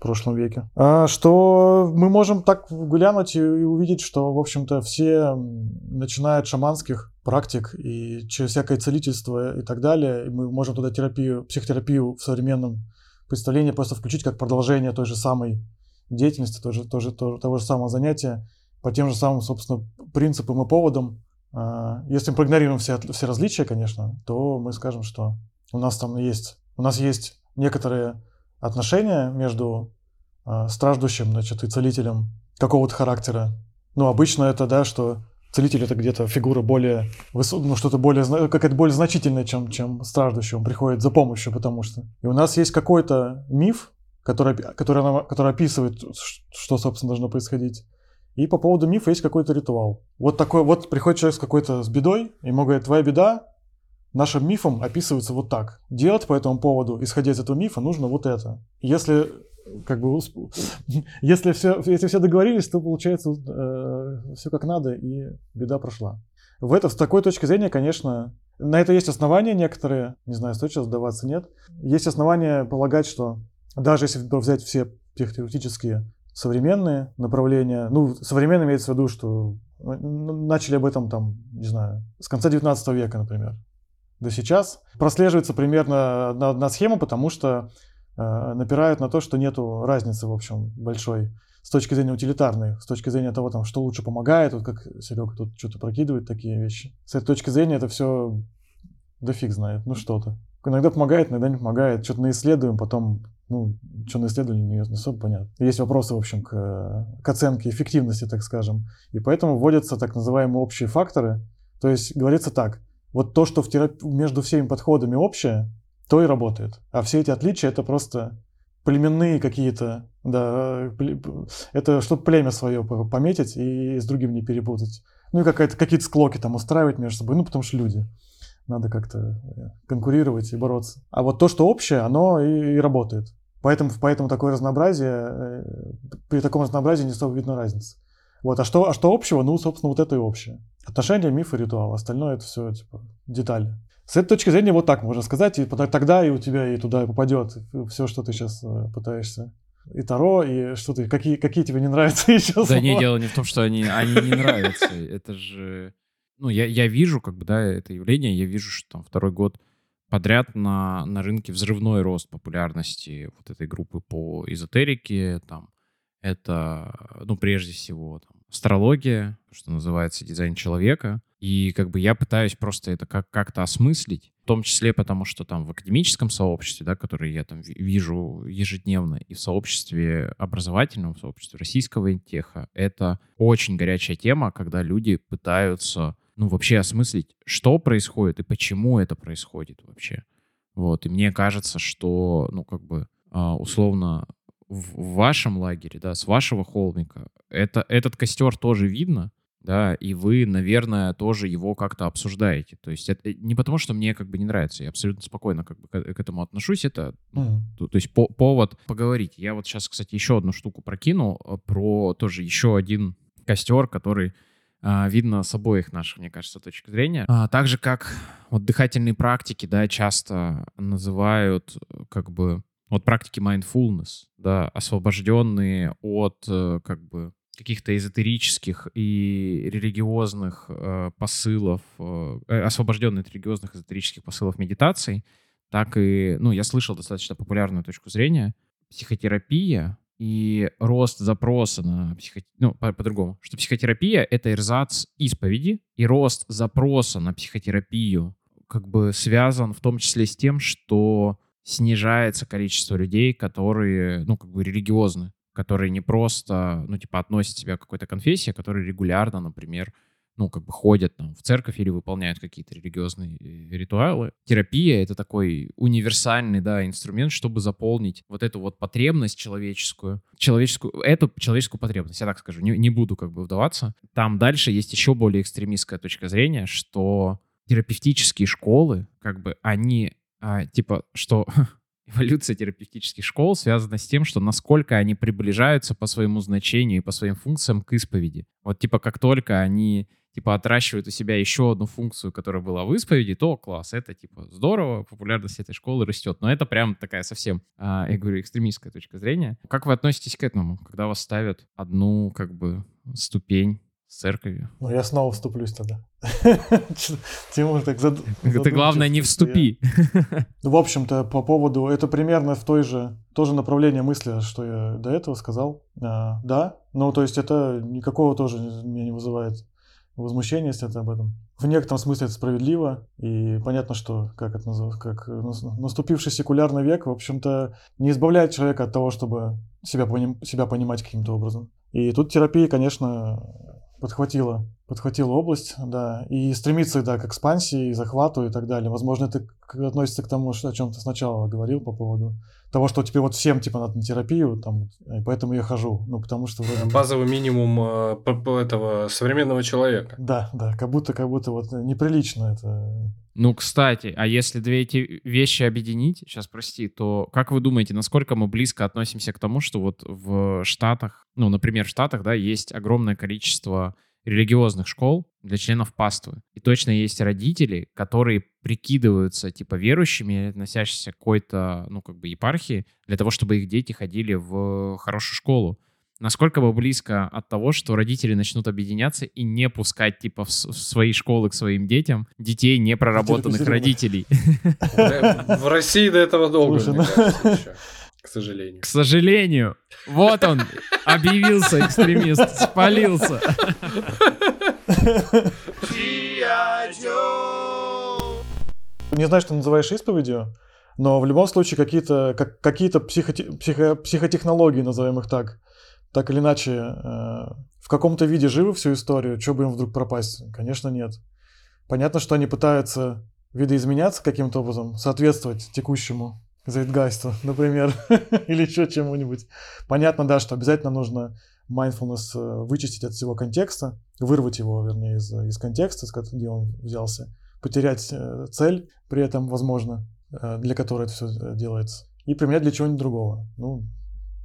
прошлом веке. А, что мы можем так глянуть и увидеть, что, в общем-то, все, начиная от шаманских практик и через всякое целительство и так далее, и мы можем туда терапию, психотерапию в современном представлении просто включить как продолжение той же самой деятельности, той же, тоже, того, того же самого занятия, по тем же самым, собственно, принципам и поводам. А, Если мы проигнорируем все, все различия, конечно, то мы скажем, что у нас там есть, у нас есть некоторые отношения между страждущим, значит, и целителем какого-то характера. Ну, обычно это, да, что целитель это где-то фигура более, высо- ну, что-то более, какая-то более значительная, чем, чем страждущий. Он приходит за помощью, потому что. И у нас есть какой-то миф, который, который, который описывает, что, собственно, должно происходить. И по поводу мифа есть какой-то ритуал. Вот такой, вот приходит человек с какой-то с бедой, и ему говорят, твоя беда нашим мифом описывается вот так. Делать по этому поводу, исходя из этого мифа, нужно вот это. Если как бы если все, если все договорились, то получается все как надо, и беда прошла. В это, с такой точки зрения, конечно, на это есть основания некоторые, не знаю, стоит сейчас сдаваться, нет. Есть основания полагать, что даже если взять все психотерапевтические современные направления, ну, современные имеется в виду, что н- начали об этом там, не знаю, с конца 19 века, например, до сейчас, прослеживается примерно одна, одна схема, потому что э, напирают на то, что нету разницы, в общем, большой с точки зрения утилитарной, с точки зрения того, там, что лучше помогает, вот как Серега тут что-то прокидывает такие вещи. С этой точки зрения это все да фиг знает, ну что-то. Иногда помогает, иногда не помогает. Что-то наисследуем, потом, ну, что наисследовали, не, не особо понятно. Есть вопросы, в общем, к, э, к оценке эффективности, так скажем. И поэтому вводятся так называемые общие факторы. То есть говорится так, вот то, что в терап- между всеми подходами общее, то и работает. А все эти отличия это просто племенные какие-то, да, это чтобы племя свое по- пометить и с другим не перепутать. Ну и какая-то, какие-то склоки там устраивать между собой, ну потому что люди. Надо как-то э, конкурировать и бороться. А вот то, что общее, оно и, и работает. Поэтому, поэтому такое разнообразие, э, при таком разнообразии не особо видно разницы. Вот, а что, а что общего? Ну, собственно, вот это и общее. Отношения, миф и ритуал. Остальное это все, типа, детали. С этой точки зрения вот так можно сказать, и тогда и у тебя и туда попадет все, что ты сейчас пытаешься. И Таро, и что ты, какие, какие тебе не нравятся еще Да не, дело не в том, что они, они не нравятся. Это же... Ну, я, я вижу, как бы, да, это явление, я вижу, что там второй год подряд на, на рынке взрывной рост популярности вот этой группы по эзотерике, там, это, ну, прежде всего, там, астрология, что называется дизайн человека. И как бы я пытаюсь просто это как- как-то осмыслить, в том числе потому, что там в академическом сообществе, да, которое я там ви- вижу ежедневно, и в сообществе образовательном, в сообществе российского интеха, это очень горячая тема, когда люди пытаются, ну, вообще осмыслить, что происходит и почему это происходит вообще. Вот, и мне кажется, что, ну, как бы, а, условно, в вашем лагере, да, с вашего холмика, это, этот костер тоже видно, да, и вы, наверное, тоже его как-то обсуждаете. То есть это не потому, что мне как бы не нравится, я абсолютно спокойно как бы к, к этому отношусь, это, Мгм. то, то есть по- повод поговорить. Я вот сейчас, кстати, еще одну штуку прокину э, про тоже еще один костер, который а, видно с обоих наших, мне кажется, точек зрения. А, так же, как вот дыхательные практики, да, часто называют э, как бы вот практики mindfulness, да, освобожденные от э, как бы каких-то эзотерических и религиозных э, посылов, э, э, освобожденные от религиозных эзотерических посылов медитаций, так и, ну, я слышал достаточно популярную точку зрения, психотерапия и рост запроса на психо... ну, по- по-другому, что психотерапия — это эрзац исповеди, и рост запроса на психотерапию как бы связан в том числе с тем, что снижается количество людей, которые, ну, как бы религиозны. Которые не просто, ну, типа, относят себя к какой-то конфессии, а которые регулярно, например, ну, как бы ходят там в церковь или выполняют какие-то религиозные э, ритуалы. Терапия — это такой универсальный, да, инструмент, чтобы заполнить вот эту вот потребность человеческую, человеческую, эту человеческую потребность, я так скажу, не, не буду как бы вдаваться. Там дальше есть еще более экстремистская точка зрения, что терапевтические школы, как бы, они, а, типа, что эволюция терапевтических школ связана с тем, что насколько они приближаются по своему значению и по своим функциям к исповеди. Вот типа как только они типа отращивают у себя еще одну функцию, которая была в исповеди, то класс, это типа здорово, популярность этой школы растет. Но это прям такая совсем, а, я говорю, экстремистская точка зрения. Как вы относитесь к этому, когда вас ставят одну как бы ступень с церковью? Ну, я снова вступлюсь тогда. Тимур так зад... Ты, главное, не вступи. Ну, в общем-то, по поводу... Это примерно в той же... Тоже направление мысли, что я до этого сказал. А, да, ну, то есть это никакого тоже меня не вызывает возмущение, если это об этом. В некотором смысле это справедливо, и понятно, что как это называется, как наступивший секулярный век, в общем-то, не избавляет человека от того, чтобы себя, поним, себя понимать каким-то образом. И тут терапия, конечно, подхватила, подхватила область, да, и стремится, да, к экспансии, захвату и так далее. Возможно, это относится к тому, о чем ты сначала говорил по поводу того, что теперь вот всем, типа, надо на терапию, там, поэтому я хожу, ну, потому что... Вроде... Базовый минимум э, этого современного человека. Да, да, как будто, как будто вот неприлично это ну, кстати, а если две эти вещи объединить, сейчас прости, то как вы думаете, насколько мы близко относимся к тому, что вот в Штатах, ну, например, в Штатах, да, есть огромное количество религиозных школ для членов паствы. И точно есть родители, которые прикидываются, типа, верующими, относящимися к какой-то, ну, как бы, епархии, для того, чтобы их дети ходили в хорошую школу насколько мы близко от того, что родители начнут объединяться и не пускать, типа, в, свои школы к своим детям детей непроработанных родителей. В России до этого долго, ну. К сожалению. К сожалению. Вот он, объявился экстремист, спалился. Не знаю, что называешь исповедью, но в любом случае какие-то как, какие психоте, психо, психотехнологии, назовем их так, так или иначе э, в каком-то виде живы всю историю, что бы им вдруг пропасть? Конечно, нет. Понятно, что они пытаются видоизменяться каким-то образом, соответствовать текущему зайтгайсту, например, или еще чему-нибудь. Понятно, да, что обязательно нужно mindfulness э, вычистить от всего контекста, вырвать его, вернее, из, из контекста, где он взялся, потерять э, цель при этом, возможно, для которой это все делается, и применять для чего-нибудь другого. Ну,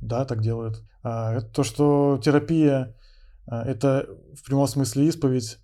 да, так делают. А, то, что терапия это в прямом смысле исповедь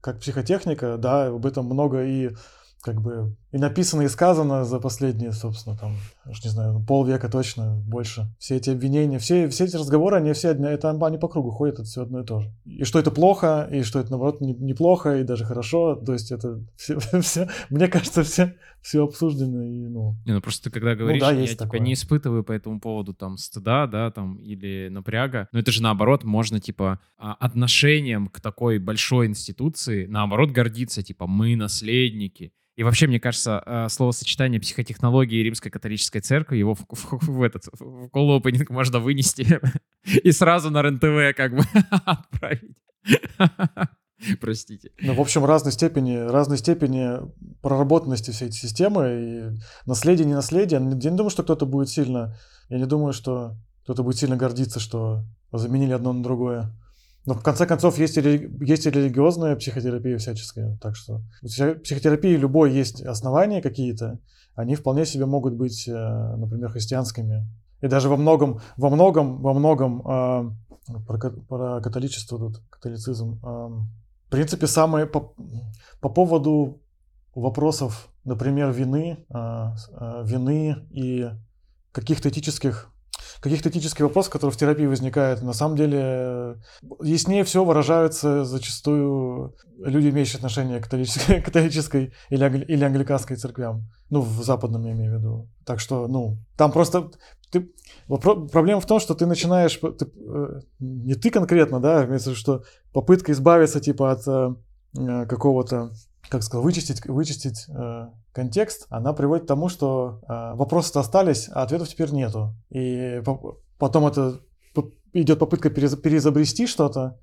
как психотехника, да, об этом много и как бы и написано, и сказано за последние, собственно, там, уж не знаю, полвека точно, больше. Все эти обвинения, все, все эти разговоры, они все это они по кругу ходят, это все одно и то же. И что это плохо, и что это, наоборот, не, неплохо, и даже хорошо, то есть это все, все мне кажется, все, все обсуждено, и, ну... Не, ну просто ты когда говоришь, ну, да, я типа не испытываю по этому поводу там стыда, да, там, или напряга, но это же наоборот, можно, типа, а, отношением к такой большой институции, наоборот, гордиться, типа, мы наследники, и вообще, мне кажется, э, словосочетание психотехнологии римской католической церкви, его в, в, в этот в колл-опенинг можно вынести и сразу на РНТВ как бы отправить. Простите. Ну, в общем, разной степени, разной степени проработанности всей этой системы и наследие, не наследие. Я не думаю, что кто-то будет сильно, я не думаю, что кто-то будет сильно гордиться, что заменили одно на другое. Но в конце концов есть и, есть и религиозная психотерапия всяческая. Так что у психотерапии любой есть основания какие-то. Они вполне себе могут быть, э, например, христианскими. И даже во многом, во многом, во многом э, про, про католичество тут, католицизм. Э, в принципе, самые по, по поводу вопросов, например, вины, э, э, вины и каких-то этических каких-то этических вопросов, которые в терапии возникают. На самом деле, яснее всего выражаются зачастую люди, имеющие отношение к католической, католической или, или англиканской церквям. Ну, в западном я имею в виду. Так что, ну, там просто... Ты, вопрос, проблема в том, что ты начинаешь... Ты, э, не ты конкретно, да, имеется что попытка избавиться, типа, от э, какого-то как сказал, вычистить, вычистить э, контекст, она приводит к тому, что э, вопросы остались, а ответов теперь нету. И по- потом это идет попытка переизобрести что-то,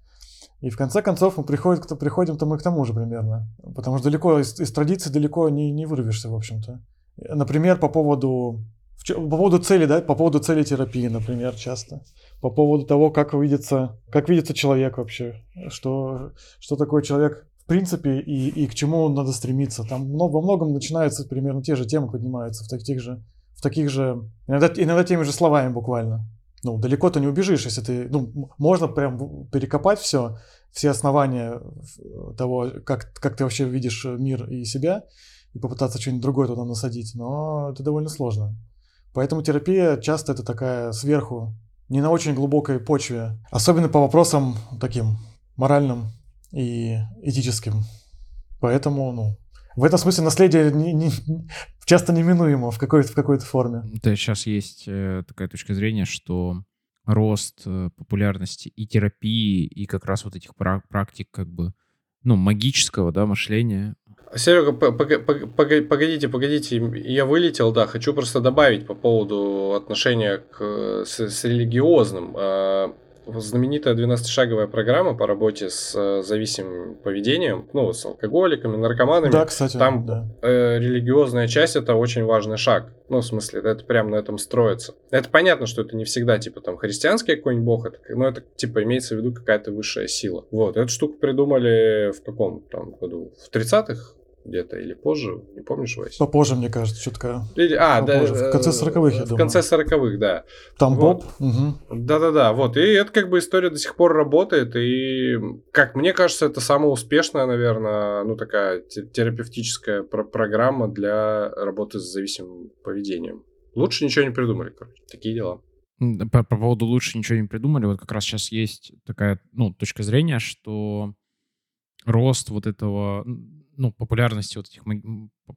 и в конце концов мы приходим, приходим-то мы к тому же примерно. Потому что далеко из, из традиции далеко не, не вырвешься, в общем-то. Например, по поводу, по поводу цели, да, по поводу цели терапии, например, часто. По поводу того, как видится, как видится человек вообще, что, что такое человек принципе и, и к чему надо стремиться. Там во многом начинаются примерно те же темы поднимаются в таких же, в таких же, иногда, иногда теми же словами буквально ну, далеко ты не убежишь, если ты, ну, можно прям перекопать все, все основания того, как, как ты вообще видишь мир и себя, и попытаться что-нибудь другое туда насадить, но это довольно сложно. Поэтому терапия часто это такая сверху, не на очень глубокой почве, особенно по вопросам таким моральным и этическим. Поэтому, ну, в этом смысле наследие не, не, часто неминуемо в какой-то, в какой-то форме. Да, сейчас есть э, такая точка зрения, что рост э, популярности и терапии, и как раз вот этих практик как бы, ну, магического, да, мышления. Серега, погодите, погодите, я вылетел, да, хочу просто добавить по поводу отношения к, с, с религиозным. Знаменитая 12-шаговая программа по работе с э, зависимым поведением, ну, с алкоголиками, наркоманами. Да, кстати, Там да. Э, религиозная часть это очень важный шаг. Ну, в смысле, это прям на этом строится. Это понятно, что это не всегда, типа, там, христианский какой-нибудь бог, это, но это, типа, имеется в виду какая-то высшая сила. Вот, эту штуку придумали в каком там году? В 30-х? Где-то или позже, не помнишь, Вась? Попозже, мне кажется, чутка. Или, а, попозже. да. В конце 40-х, я В конце 40-х, да. Там вот. Боб. Угу. Да-да-да, вот. И это как бы история до сих пор работает, и, как мне кажется, это самая успешная, наверное, ну, такая терапевтическая про- программа для работы с зависимым поведением. Лучше ничего не придумали, короче. Такие дела. По, по поводу лучше ничего не придумали, вот как раз сейчас есть такая, ну, точка зрения, что рост вот этого ну, популярности вот этих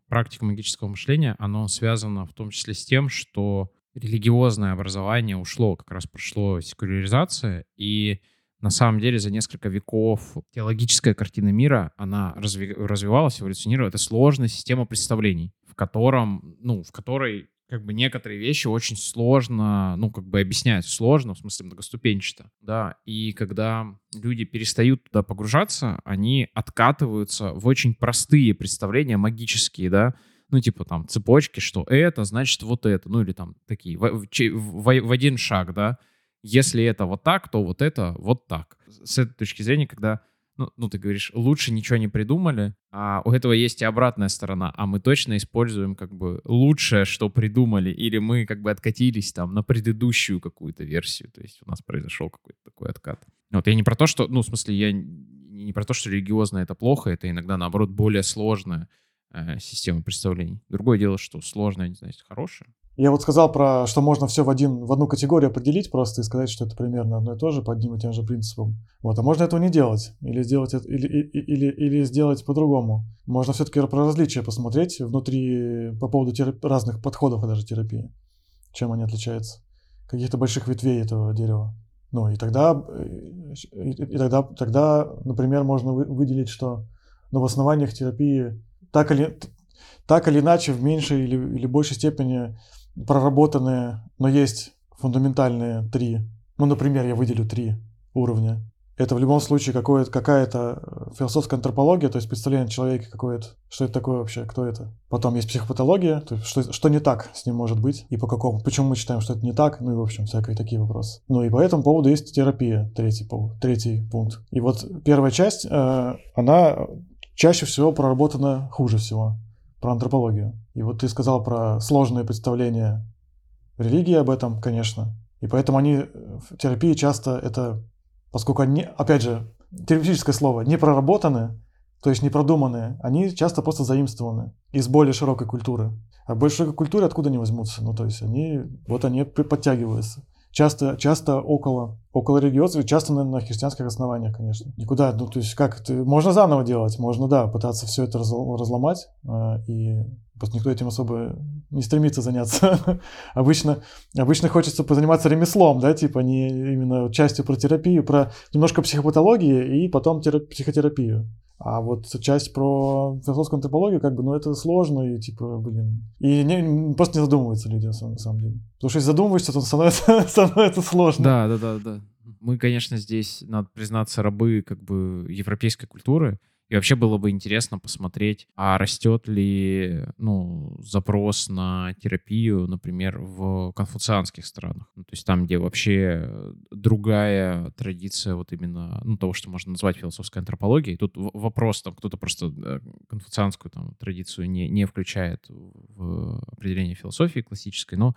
практик магического мышления, оно связано в том числе с тем, что религиозное образование ушло, как раз прошло секуляризация, и на самом деле за несколько веков теологическая картина мира, она разви развивалась, эволюционировала. Это сложная система представлений, в котором, ну, в которой как бы некоторые вещи очень сложно, ну, как бы объяснять сложно, в смысле многоступенчато, да, и когда люди перестают туда погружаться, они откатываются в очень простые представления магические, да, ну, типа там цепочки, что это, значит вот это, ну, или там такие, в, в, в, один шаг, да, если это вот так, то вот это вот так. С этой точки зрения, когда ну, ну, ты говоришь, лучше ничего не придумали, а у этого есть и обратная сторона, а мы точно используем как бы лучшее, что придумали, или мы как бы откатились там на предыдущую какую-то версию, то есть у нас произошел какой-то такой откат. Вот я не про то, что, ну, в смысле, я не про то, что религиозно это плохо, это иногда, наоборот, более сложная э, система представлений. Другое дело, что сложное, не знаю, хорошее. Я вот сказал про, что можно все в, один, в одну категорию определить просто и сказать, что это примерно одно и то же по одним и тем же принципам. Вот, а можно этого не делать. Или сделать, это, или, или, или сделать по-другому. Можно все-таки про различия посмотреть внутри по поводу терап- разных подходов даже терапии. Чем они отличаются. Каких-то больших ветвей этого дерева. Ну и тогда, и, и тогда, тогда, например, можно выделить, что ну, в основаниях терапии так или, так или иначе в меньшей или, или большей степени проработанные, но есть фундаментальные три. Ну, например, я выделю три уровня. Это в любом случае какая-то философская антропология, то есть представление человека какое-то, что это такое вообще, кто это. Потом есть психопатология, то есть что, что не так с ним может быть и по какому, почему мы считаем, что это не так, ну и в общем всякие такие вопросы. Ну и по этому поводу есть терапия, третий, третий пункт. И вот первая часть, э, она чаще всего проработана хуже всего про антропологию. И вот ты сказал про сложные представления религии об этом, конечно. И поэтому они в терапии часто это, поскольку они, опять же, терапевтическое слово, не проработаны, то есть не продуманные, они часто просто заимствованы из более широкой культуры. А в более широкой культуре откуда они возьмутся? Ну, то есть они, вот они подтягиваются часто, часто около, около религиозных, часто на, на христианских основаниях, конечно. Никуда, ну, то есть как, ты, можно заново делать, можно, да, пытаться все это раз, разломать, э, и просто никто этим особо не стремится заняться. обычно, обычно хочется позаниматься ремеслом, да, типа не именно частью про терапию, про немножко психопатологии и потом терап- психотерапию. А вот часть про философскую антропологию, как бы, ну, это сложно, и, типа, блин... И не, просто не задумываются люди, на самом деле. Потому что если задумываешься, то становится, становится сложно. Да, да, да, да. Мы, конечно, здесь, надо признаться, рабы как бы европейской культуры. И вообще было бы интересно посмотреть, а растет ли ну, запрос на терапию, например, в конфуцианских странах. Ну, то есть там, где вообще другая традиция вот именно ну, того, что можно назвать философской антропологией. Тут вопрос, там кто-то просто э, конфуцианскую там, традицию не, не включает в определение философии классической, но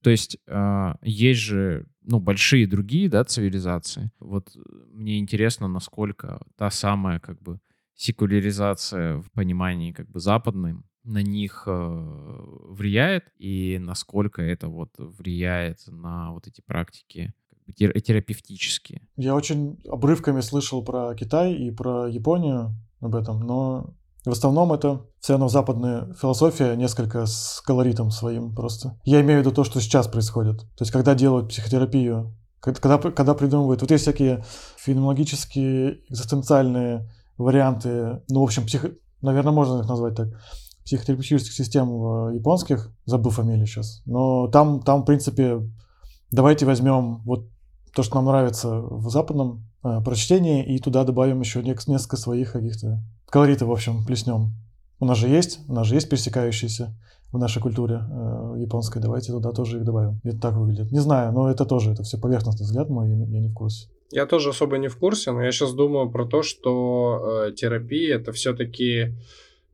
то есть э, есть же ну, большие другие да, цивилизации. Вот мне интересно, насколько та самая как бы секуляризация в понимании как бы западным на них э, влияет и насколько это вот влияет на вот эти практики терапевтические. Я очень обрывками слышал про Китай и про Японию об этом, но в основном это все равно западная философия несколько с колоритом своим просто. Я имею в виду то, что сейчас происходит. То есть когда делают психотерапию, когда, когда придумывают, вот есть всякие феноменологические, экзистенциальные варианты, ну, в общем, псих... наверное, можно их назвать так, психотерапевтических систем э, японских, забыл фамилию сейчас, но там, там, в принципе, давайте возьмем вот то, что нам нравится в западном э, прочтении, и туда добавим еще несколько своих каких-то колоритов, в общем, плеснем. У нас же есть, у нас же есть пересекающиеся в нашей культуре э, японской, давайте туда тоже их добавим. Это так выглядит. Не знаю, но это тоже, это все поверхностный взгляд мой, я не, я не в курсе. Я тоже особо не в курсе, но я сейчас думаю про то, что э, терапия это все-таки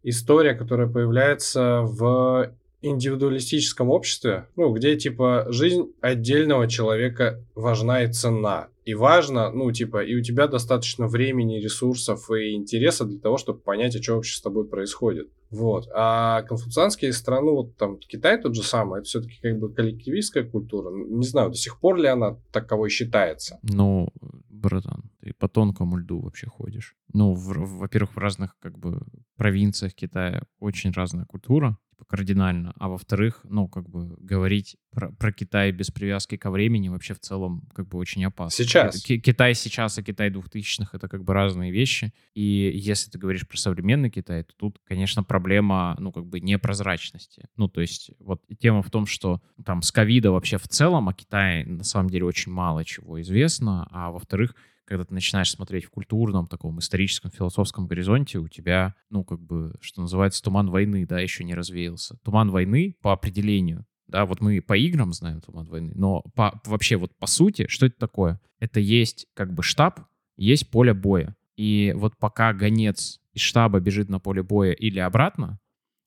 история, которая появляется в индивидуалистическом обществе, ну, где, типа, жизнь отдельного человека важна и ценна. И важно, ну, типа, и у тебя достаточно времени, ресурсов и интереса для того, чтобы понять, а что вообще с тобой происходит. Вот. А конфуцианские страны, вот там Китай тот же самый, это все-таки как бы коллективистская культура. Не знаю, до сих пор ли она таковой считается. Ну, братан, ты по тонкому льду вообще ходишь. Ну, во-первых, в разных как бы провинциях Китая очень разная культура типа, кардинально. А во-вторых, ну, как бы говорить про, про Китай без привязки ко времени вообще в целом как бы очень опасно. Сейчас. К- Китай сейчас и Китай двухтысячных это как бы разные вещи. И если ты говоришь про современный Китай, то тут, конечно, проблема, ну, как бы непрозрачности. Ну, то есть вот тема в том, что там с ковида вообще в целом о Китае на самом деле очень мало чего известно, а во-вторых, когда ты начинаешь смотреть в культурном, таком историческом, философском горизонте, у тебя, ну, как бы, что называется, туман войны, да, еще не развеялся. Туман войны по определению, да, вот мы по играм знаем туман войны, но по, вообще вот по сути, что это такое? Это есть как бы штаб, есть поле боя. И вот пока гонец из штаба бежит на поле боя или обратно,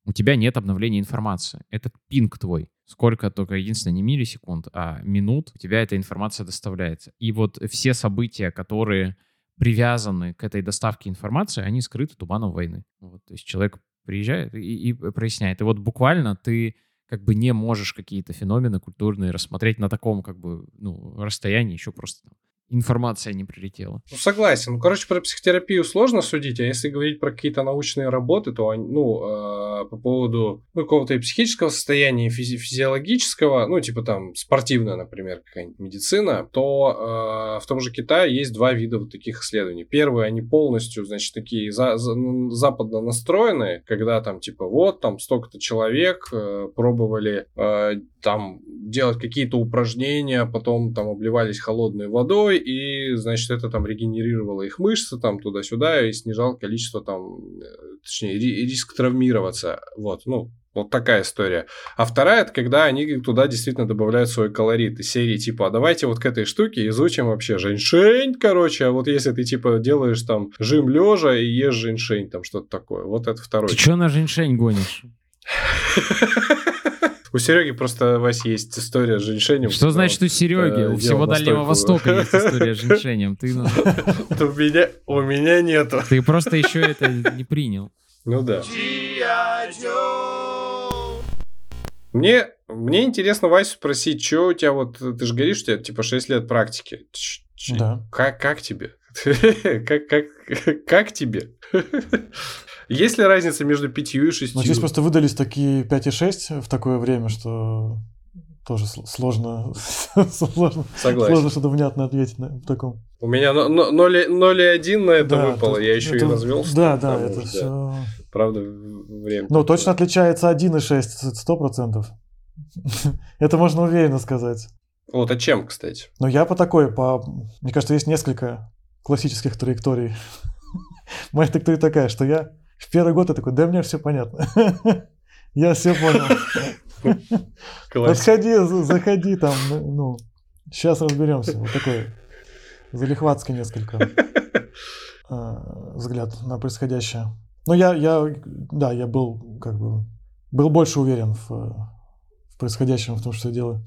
у тебя нет обновления информации. Этот пинг твой сколько только, единственное, не миллисекунд, а минут у тебя эта информация доставляется. И вот все события, которые привязаны к этой доставке информации, они скрыты туманом войны. Вот, то есть человек приезжает и, и проясняет. И вот буквально ты как бы не можешь какие-то феномены культурные рассмотреть на таком как бы ну, расстоянии еще просто там, информация не прилетела. Ну, согласен. Ну, короче, про психотерапию сложно судить, а если говорить про какие-то научные работы, то, ну, э, по поводу ну, какого-то и психического состояния, и физи- физиологического, ну, типа там спортивная, например, какая-нибудь медицина, то э, в том же Китае есть два вида вот таких исследований. Первые, они полностью, значит, такие за- за- западно настроенные, когда там, типа, вот, там столько-то человек э, пробовали э, там делать какие-то упражнения, потом там обливались холодной водой, и, значит, это там регенерировало их мышцы там туда-сюда и снижало количество там, э, точнее, риск травмироваться. Вот, ну, вот такая история. А вторая, это когда они туда действительно добавляют свой колорит. Из серии типа, а давайте вот к этой штуке изучим вообще женьшень, короче. А вот если ты типа делаешь там жим лежа и ешь женьшень, там что-то такое. Вот это второй. Ты что на женьшень гонишь? У Сереги просто, Вась, есть история с женьшенем. Что значит у Сереги? У всего Дальнего Востока есть история с женьшенем. Ты, ну... у, меня, у меня нету. Ты просто еще это не принял. Ну да. Мне, мне интересно, Вася, спросить, что у тебя вот, ты же говоришь, что у тебя типа 6 лет практики. Да. Как, как тебе? как, как, как тебе? Есть ли разница между пятью и шестью? Ну, здесь просто выдались такие 5 и 6 в такое время, что тоже сложно, сложно, Согласен. сложно что-то внятно ответить на, в таком. У меня 0,1 на это да, выпало, я еще это, и развелся. Да, да, это да. все... Правда, время. Ну, точно отличается 1 и 6, 100%. это можно уверенно сказать. Вот, а чем, кстати? Но я по такой, по... Мне кажется, есть несколько классических траекторий. Моя траектория такая, что я в первый год я такой, да мне все понятно. Я все понял. Подходи, заходи там, ну, сейчас разберемся. Вот такой залихватский несколько а, взгляд на происходящее. Но я, я, да, я был как бы, был больше уверен в, в происходящем, в том, что я делаю.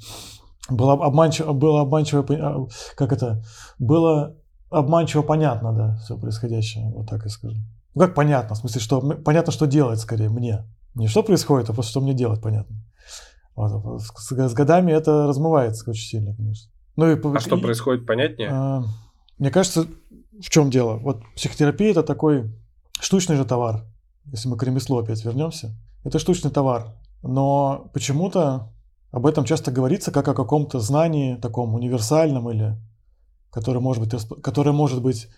Было обманчиво, было обманчиво, а, как это, было обманчиво понятно, да, все происходящее, вот так и скажу. Ну как понятно, в смысле, что понятно, что делать скорее мне. Не что происходит, а просто что мне делать, понятно. Вот. С, с годами это размывается очень сильно, конечно. Ну, и, а и, что происходит, понятнее? А, мне кажется, в чем дело? Вот психотерапия это такой штучный же товар. Если мы к ремеслу опять вернемся. Это штучный товар. Но почему-то об этом часто говорится как о каком-то знании таком универсальном или которое может быть, которое может быть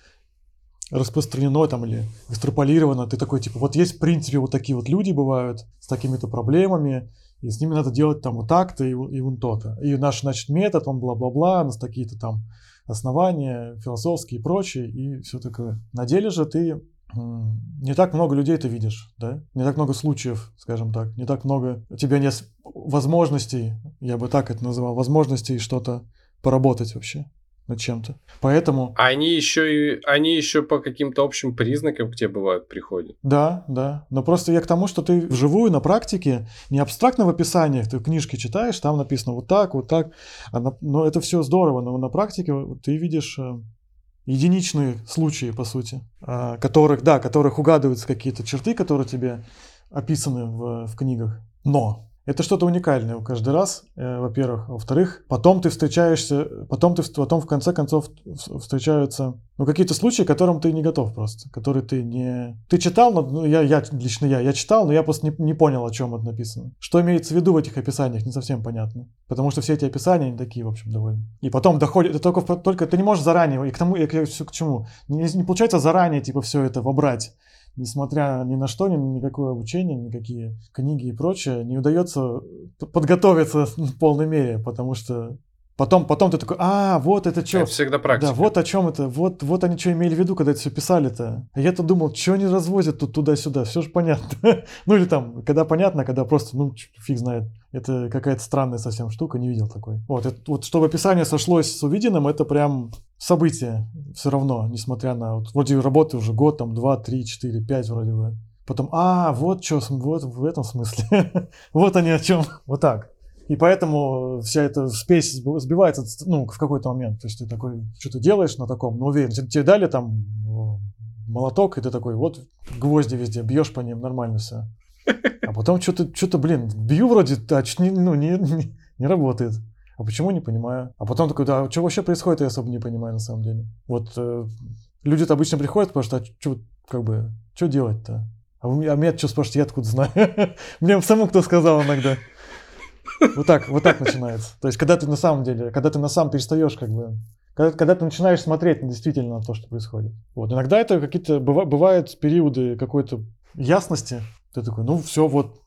распространено там или экстраполировано. Ты такой, типа, вот есть в принципе вот такие вот люди бывают с такими-то проблемами, и с ними надо делать там вот так-то и, и вон то-то. И наш, значит, метод, он бла-бла-бла, у нас такие-то там основания философские и прочее, и все такое. На деле же ты не так много людей ты видишь, да? Не так много случаев, скажем так. Не так много... У тебя нет возможностей, я бы так это называл, возможностей что-то поработать вообще над чем-то. Поэтому... Они еще, и, они еще по каким-то общим признакам к тебе бывают приходят. Да, да. Но просто я к тому, что ты вживую на практике, не абстрактно в описаниях, ты книжки читаешь, там написано вот так, вот так. А на, но это все здорово, но на практике ты видишь э, единичные случаи, по сути, э, которых, да, которых угадываются какие-то черты, которые тебе описаны в, в книгах. Но это что-то уникальное каждый раз, э, во-первых. Во-вторых, потом ты встречаешься, потом ты потом в конце концов встречаются ну, какие-то случаи, к которым ты не готов просто, которые ты не... Ты читал, но ну, я, я, лично я, я читал, но я просто не, не понял, о чем это написано. Что имеется в виду в этих описаниях, не совсем понятно. Потому что все эти описания, они такие, в общем, довольно. И потом доходит, это только, только ты не можешь заранее, и к тому, и к, к чему. Не, не получается заранее, типа, все это вобрать несмотря ни на что, ни на никакое обучение, никакие книги и прочее, не удается подготовиться в полной мере, потому что Потом, потом ты такой, а, вот это что. Это всегда практика. Да, вот о чем это, вот, вот они что имели в виду, когда это все писали-то. А я-то думал, что они развозят тут туда-сюда, все же понятно. ну или там, когда понятно, когда просто, ну, фиг знает. Это какая-то странная совсем штука, не видел такой. Вот, это, вот чтобы описание сошлось с увиденным, это прям событие все равно, несмотря на... Вот, вроде работы уже год, там, два, три, четыре, пять вроде бы. Потом, а, вот что, вот в этом смысле. вот они о чем. Вот так. И поэтому вся эта спесь сбивается ну, в какой-то момент. То есть ты такой, что то делаешь на таком, но уверен. Тебе дали там молоток, и ты такой, вот гвозди везде, бьешь по ним, нормально все. А потом что-то, что-то, блин, бью вроде, а что не, ну, не, не, не работает. А почему, не понимаю. А потом такой, да, что вообще происходит, я особо не понимаю на самом деле. Вот э, люди-то обычно приходят, потому что, а что, как бы, что делать-то? А, вы, а меня что спрашиваете, я откуда знаю? Мне самому кто сказал иногда. Вот так, вот так начинается. То есть, когда ты на самом деле, когда ты на самом перестаешь как бы когда, когда ты начинаешь смотреть действительно на то, что происходит. Вот. Иногда это какие-то быва, бывают периоды какой-то ясности. Ты такой, ну все, вот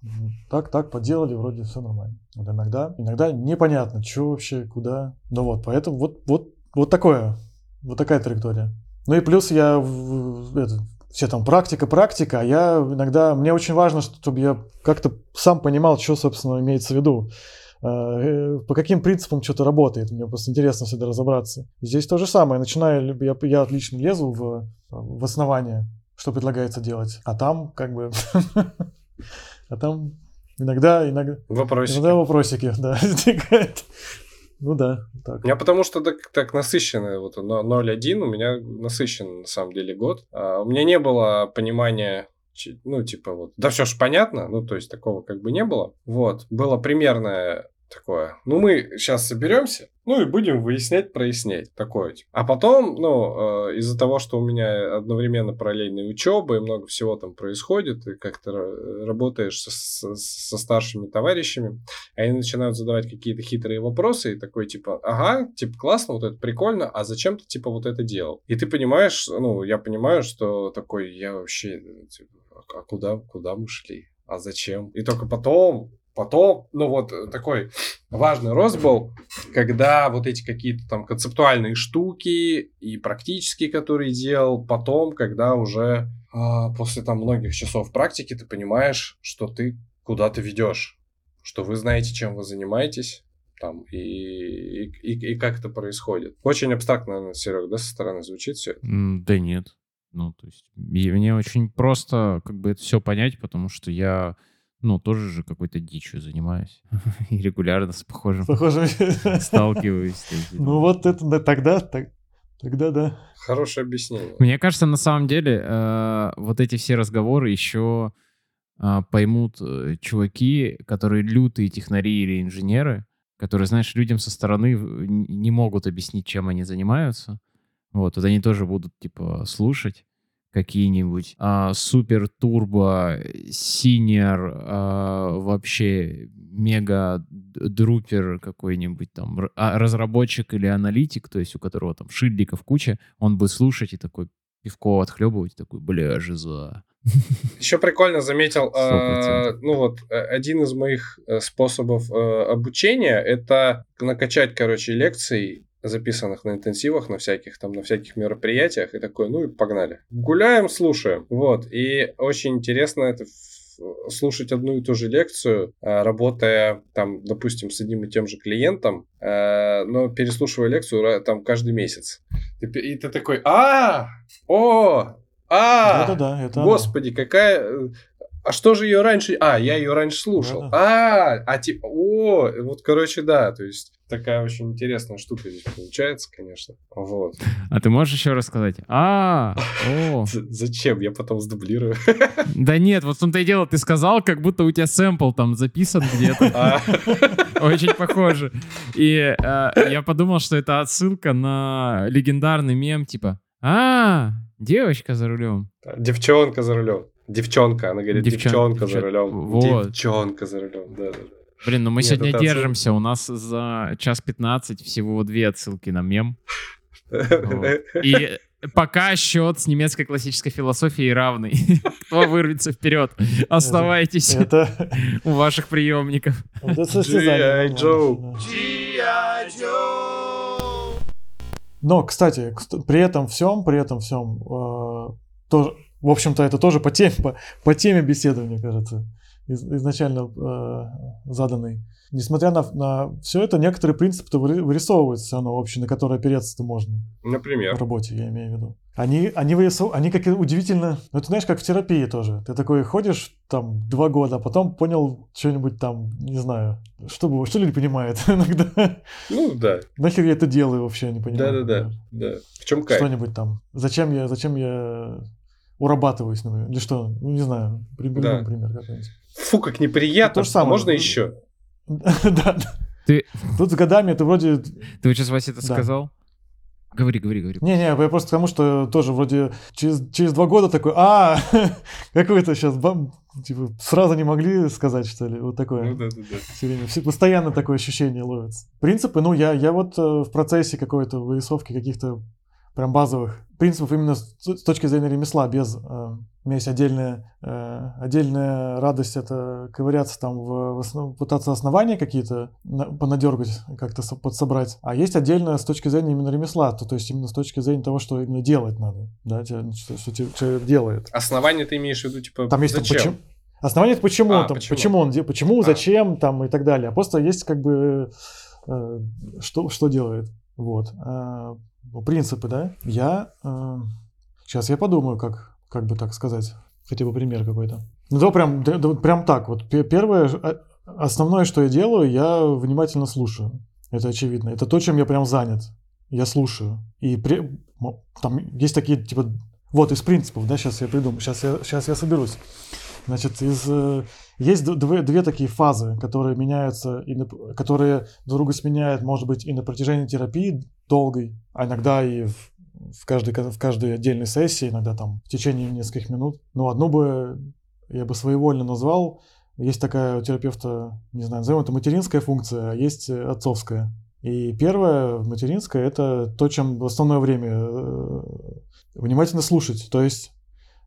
так, так поделали, вроде все нормально. Вот иногда, иногда непонятно, что вообще, куда. Ну вот, поэтому вот, вот, вот такое, вот такая траектория. Ну и плюс я это, все там практика, практика, а я иногда, мне очень важно, чтобы я как-то сам понимал, что, собственно, имеется в виду, э, э, по каким принципам что-то работает. Мне просто интересно всегда разобраться. Здесь то же самое. Начинаю, я, я отлично лезу в, в основание, что предлагается делать, а там как бы, а там иногда, иногда, вопросики. иногда вопросики, да, Ну да, так. У меня потому что так, так насыщенный, вот 0.1 у меня насыщенный на самом деле год. А, у меня не было понимания ну, типа вот, да все ж понятно, ну, то есть такого как бы не было. Вот, было примерное такое. Ну, мы сейчас соберемся, ну и будем выяснять, прояснять. Такое. Типа. А потом, ну, э, из-за того, что у меня одновременно параллельная учеба и много всего там происходит, и как-то работаешь со, со, со старшими товарищами, они начинают задавать какие-то хитрые вопросы, и такой, типа, ага, типа, классно, вот это прикольно, а зачем ты, типа, вот это делал? И ты понимаешь, ну, я понимаю, что такой, я вообще, типа, а куда, куда мы шли? А зачем? И только потом потом, ну вот такой важный рост был, когда вот эти какие-то там концептуальные штуки и практические, которые делал, потом, когда уже а, после там многих часов практики ты понимаешь, что ты куда-то ведешь, что вы знаете, чем вы занимаетесь, там, и, и, и, как это происходит. Очень абстрактно, наверное, Серег, да, со стороны звучит все это? Да нет. Ну, то есть, мне очень просто как бы это все понять, потому что я ну, тоже же какой-то дичью занимаюсь. И регулярно с похожим, похожим... сталкиваюсь. Ну вот это да, тогда, так, тогда да. Хорошее объяснение. Мне кажется, на самом деле, э, вот эти все разговоры еще э, поймут э, чуваки, которые лютые технари или инженеры, которые, знаешь, людям со стороны не могут объяснить, чем они занимаются. Вот, вот они тоже будут, типа, слушать какие-нибудь а, супер турбо синер а, вообще мега друпер какой-нибудь там а, разработчик или аналитик, то есть у которого там шильдиков куча, он будет слушать и такой пивко отхлебывать, такой, бля, жиза. Еще прикольно заметил, э, ну вот, э, один из моих э, способов э, обучения это накачать, короче, лекции записанных на интенсивах, на всяких там, на всяких мероприятиях, и такой, ну и погнали. Гуляем, слушаем. Вот, и очень интересно это слушать одну и ту же лекцию, а, работая там, допустим, с одним и тем же клиентом, а, но переслушивая лекцию там каждый месяц. И ты такой, а, о, а, да, это господи, какая а что же ее раньше? А, я ее раньше слушал. Да, а, а типа, о, вот, короче, да, то есть такая очень интересная штука здесь получается, конечно. Вот. А ты можешь еще рассказать? А, о. Зачем? Я потом сдублирую. Да нет, вот в том-то и дело, ты сказал, как будто у тебя сэмпл там записан где-то. А. Очень похоже. И э, я подумал, что это отсылка на легендарный мем, типа, а, девочка за рулем. Девчонка за рулем. Девчонка, она говорит, Девчон... девчонка Девчон... за рулем. Девчонка за рулем, да, да, да. Блин, ну мы Нет, сегодня держимся. У нас за час 15 всего две отсылки на мем. И пока счет с немецкой классической философией равный. Кто вырвется вперед? Оставайтесь это... у ваших приемников. G.I. Joe. Но, кстати, при этом всем, при этом всем, э, тоже, в общем-то, это тоже по теме, по, по теме беседы, мне кажется из, изначально э, заданный. Несмотря на, на все это, некоторые принципы вырисовываются все равно общие, на которые опереться-то можно. Например? В работе, я имею в виду. Они, они, вырисов... они как удивительно... Ну, ты знаешь, как в терапии тоже. Ты такой ходишь там два года, а потом понял что-нибудь там, не знаю, что, было, что люди понимают иногда. Ну, да. Нахер я это делаю вообще, не понимаю. Да-да-да. да. В чем кайф? Что-нибудь там. Зачем я, зачем я урабатываюсь, например, или что, ну, не знаю, приведем да. пример какой-нибудь. Фу, как неприятно. То же самое. Можно еще? Да. Ты... Тут с годами это вроде... Ты сейчас, Вася, это сказал? Говори, говори, говори. Не-не, я просто к тому, что тоже вроде через, через два года такой, а, какой-то сейчас, бам, типа, сразу не могли сказать, что ли, вот такое. Ну да, да, да. Все время, все, постоянно такое ощущение ловится. Принципы, ну, я, я вот э, в процессе какой-то вырисовки каких-то прям базовых принципов именно с, точки зрения ремесла, без... Э, у меня есть отдельная, э, отдельная радость это ковыряться там, в, в пытаться основания какие-то на, понадергать, как-то со, подсобрать. А есть отдельно с точки зрения именно ремесла, то, то есть именно с точки зрения того, что именно делать надо, да, что, что человек делает. Основание ты имеешь в виду, типа, там есть зачем? Почему, Основание это почему, а, там, почему? почему он, почему, а. зачем, там и так далее. А просто есть как бы э, что, что делает. Вот. Ну, принципы, да, я... Э, сейчас я подумаю, как, как бы так сказать, хотя бы пример какой-то. Ну, да, прям, да, прям так. Вот первое, а, основное, что я делаю, я внимательно слушаю. Это очевидно. Это то, чем я прям занят. Я слушаю. И при, там есть такие, типа, вот из принципов, да, сейчас я придумаю, сейчас я, сейчас я соберусь. Значит, из, э, есть две, две такие фазы, которые меняются, и на, которые друг друга сменяют, может быть, и на протяжении терапии долгой, а иногда и в, в, каждой, в каждой отдельной сессии, иногда там в течение нескольких минут. Но одну бы я бы своевольно назвал. Есть такая у терапевта, не знаю, назовем это материнская функция, а есть отцовская. И первое, материнское, это то, чем в основное время э, внимательно слушать. То есть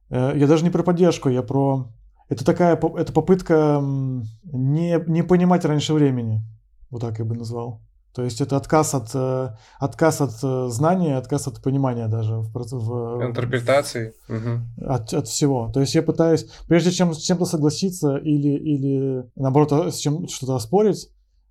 э, я даже не про поддержку, я про это такая это попытка не, не понимать раньше времени. Вот так я бы назвал. То есть это отказ от, э, отказ от э, знания, отказ от понимания даже. В, в, Интерпретации. Угу. От, от всего. То есть я пытаюсь, прежде чем с чем-то согласиться или, или наоборот с чем что-то оспорить,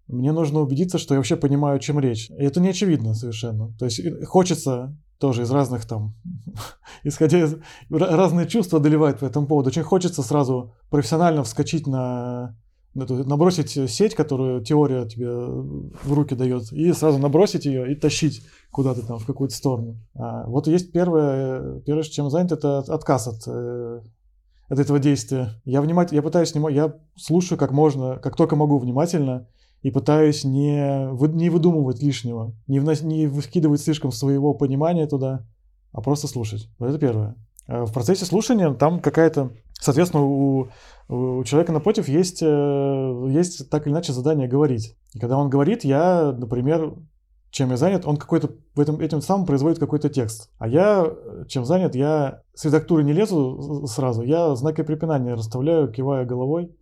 мне нужно убедиться, что я вообще понимаю, о чем речь. И это не очевидно совершенно. То есть хочется тоже из разных там, исходя из разные чувства одолевают по этому поводу. Очень хочется сразу профессионально вскочить на набросить сеть, которую теория тебе в руки дает, и сразу набросить ее и тащить куда-то там в какую-то сторону. А вот есть первое, первое, чем занят, это отказ от, э, от этого действия. Я внимательно, я пытаюсь, я слушаю как можно, как только могу внимательно, и пытаюсь не, вы, не выдумывать лишнего, не, внос, не выкидывать слишком своего понимания туда, а просто слушать. Вот это первое. А в процессе слушания там какая-то, соответственно, у у человека напротив есть, э, есть так или иначе задание говорить. И когда он говорит, я, например, чем я занят, он какой-то в этом, этим самым производит какой-то текст. А я, э, чем занят, я с редактуры не лезу сразу, я знаки препинания расставляю, кивая головой